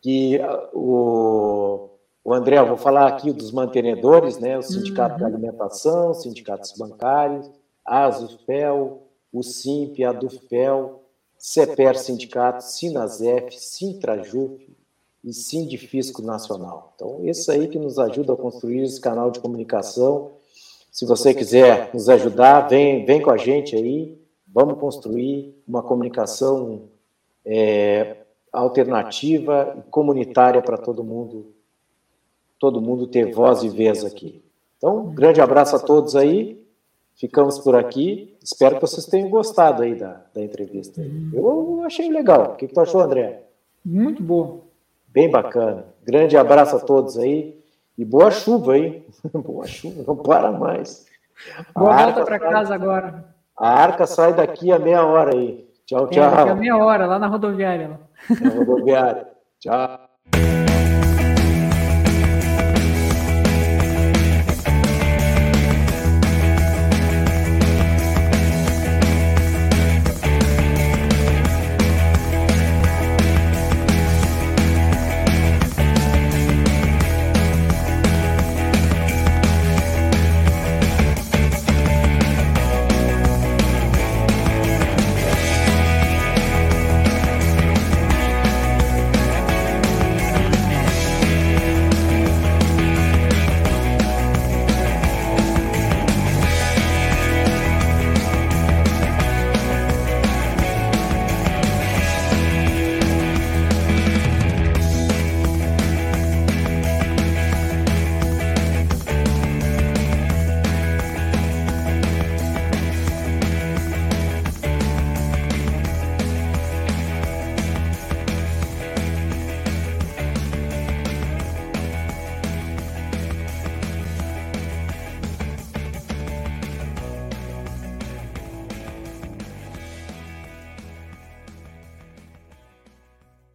Que o, o André, eu vou falar aqui dos mantenedores, né? O Sindicato uhum. de Alimentação, sindicatos bancários, ASUFEL, o SIMP, a DUFPEL, CEPER Sindicato, SINASEF, Sintrajuf e Sindifisco Nacional. Então, esse aí que nos ajuda a construir esse canal de comunicação. Se você quiser nos ajudar, vem, vem com a gente aí, vamos construir uma comunicação é, alternativa e comunitária para todo mundo, todo mundo ter voz e vez aqui. Então, um grande abraço a todos aí. Ficamos por aqui. Espero que vocês tenham gostado aí da, da entrevista. Eu achei legal. O que, que tu achou, André? Muito bom. Bem bacana. Grande abraço a todos aí. E boa chuva aí. boa chuva, não para mais. Boa a volta para casa agora. A arca sai daqui a meia hora aí. Tchau, tchau. É, daqui a meia hora, lá na rodoviária. Na rodoviária. Tchau.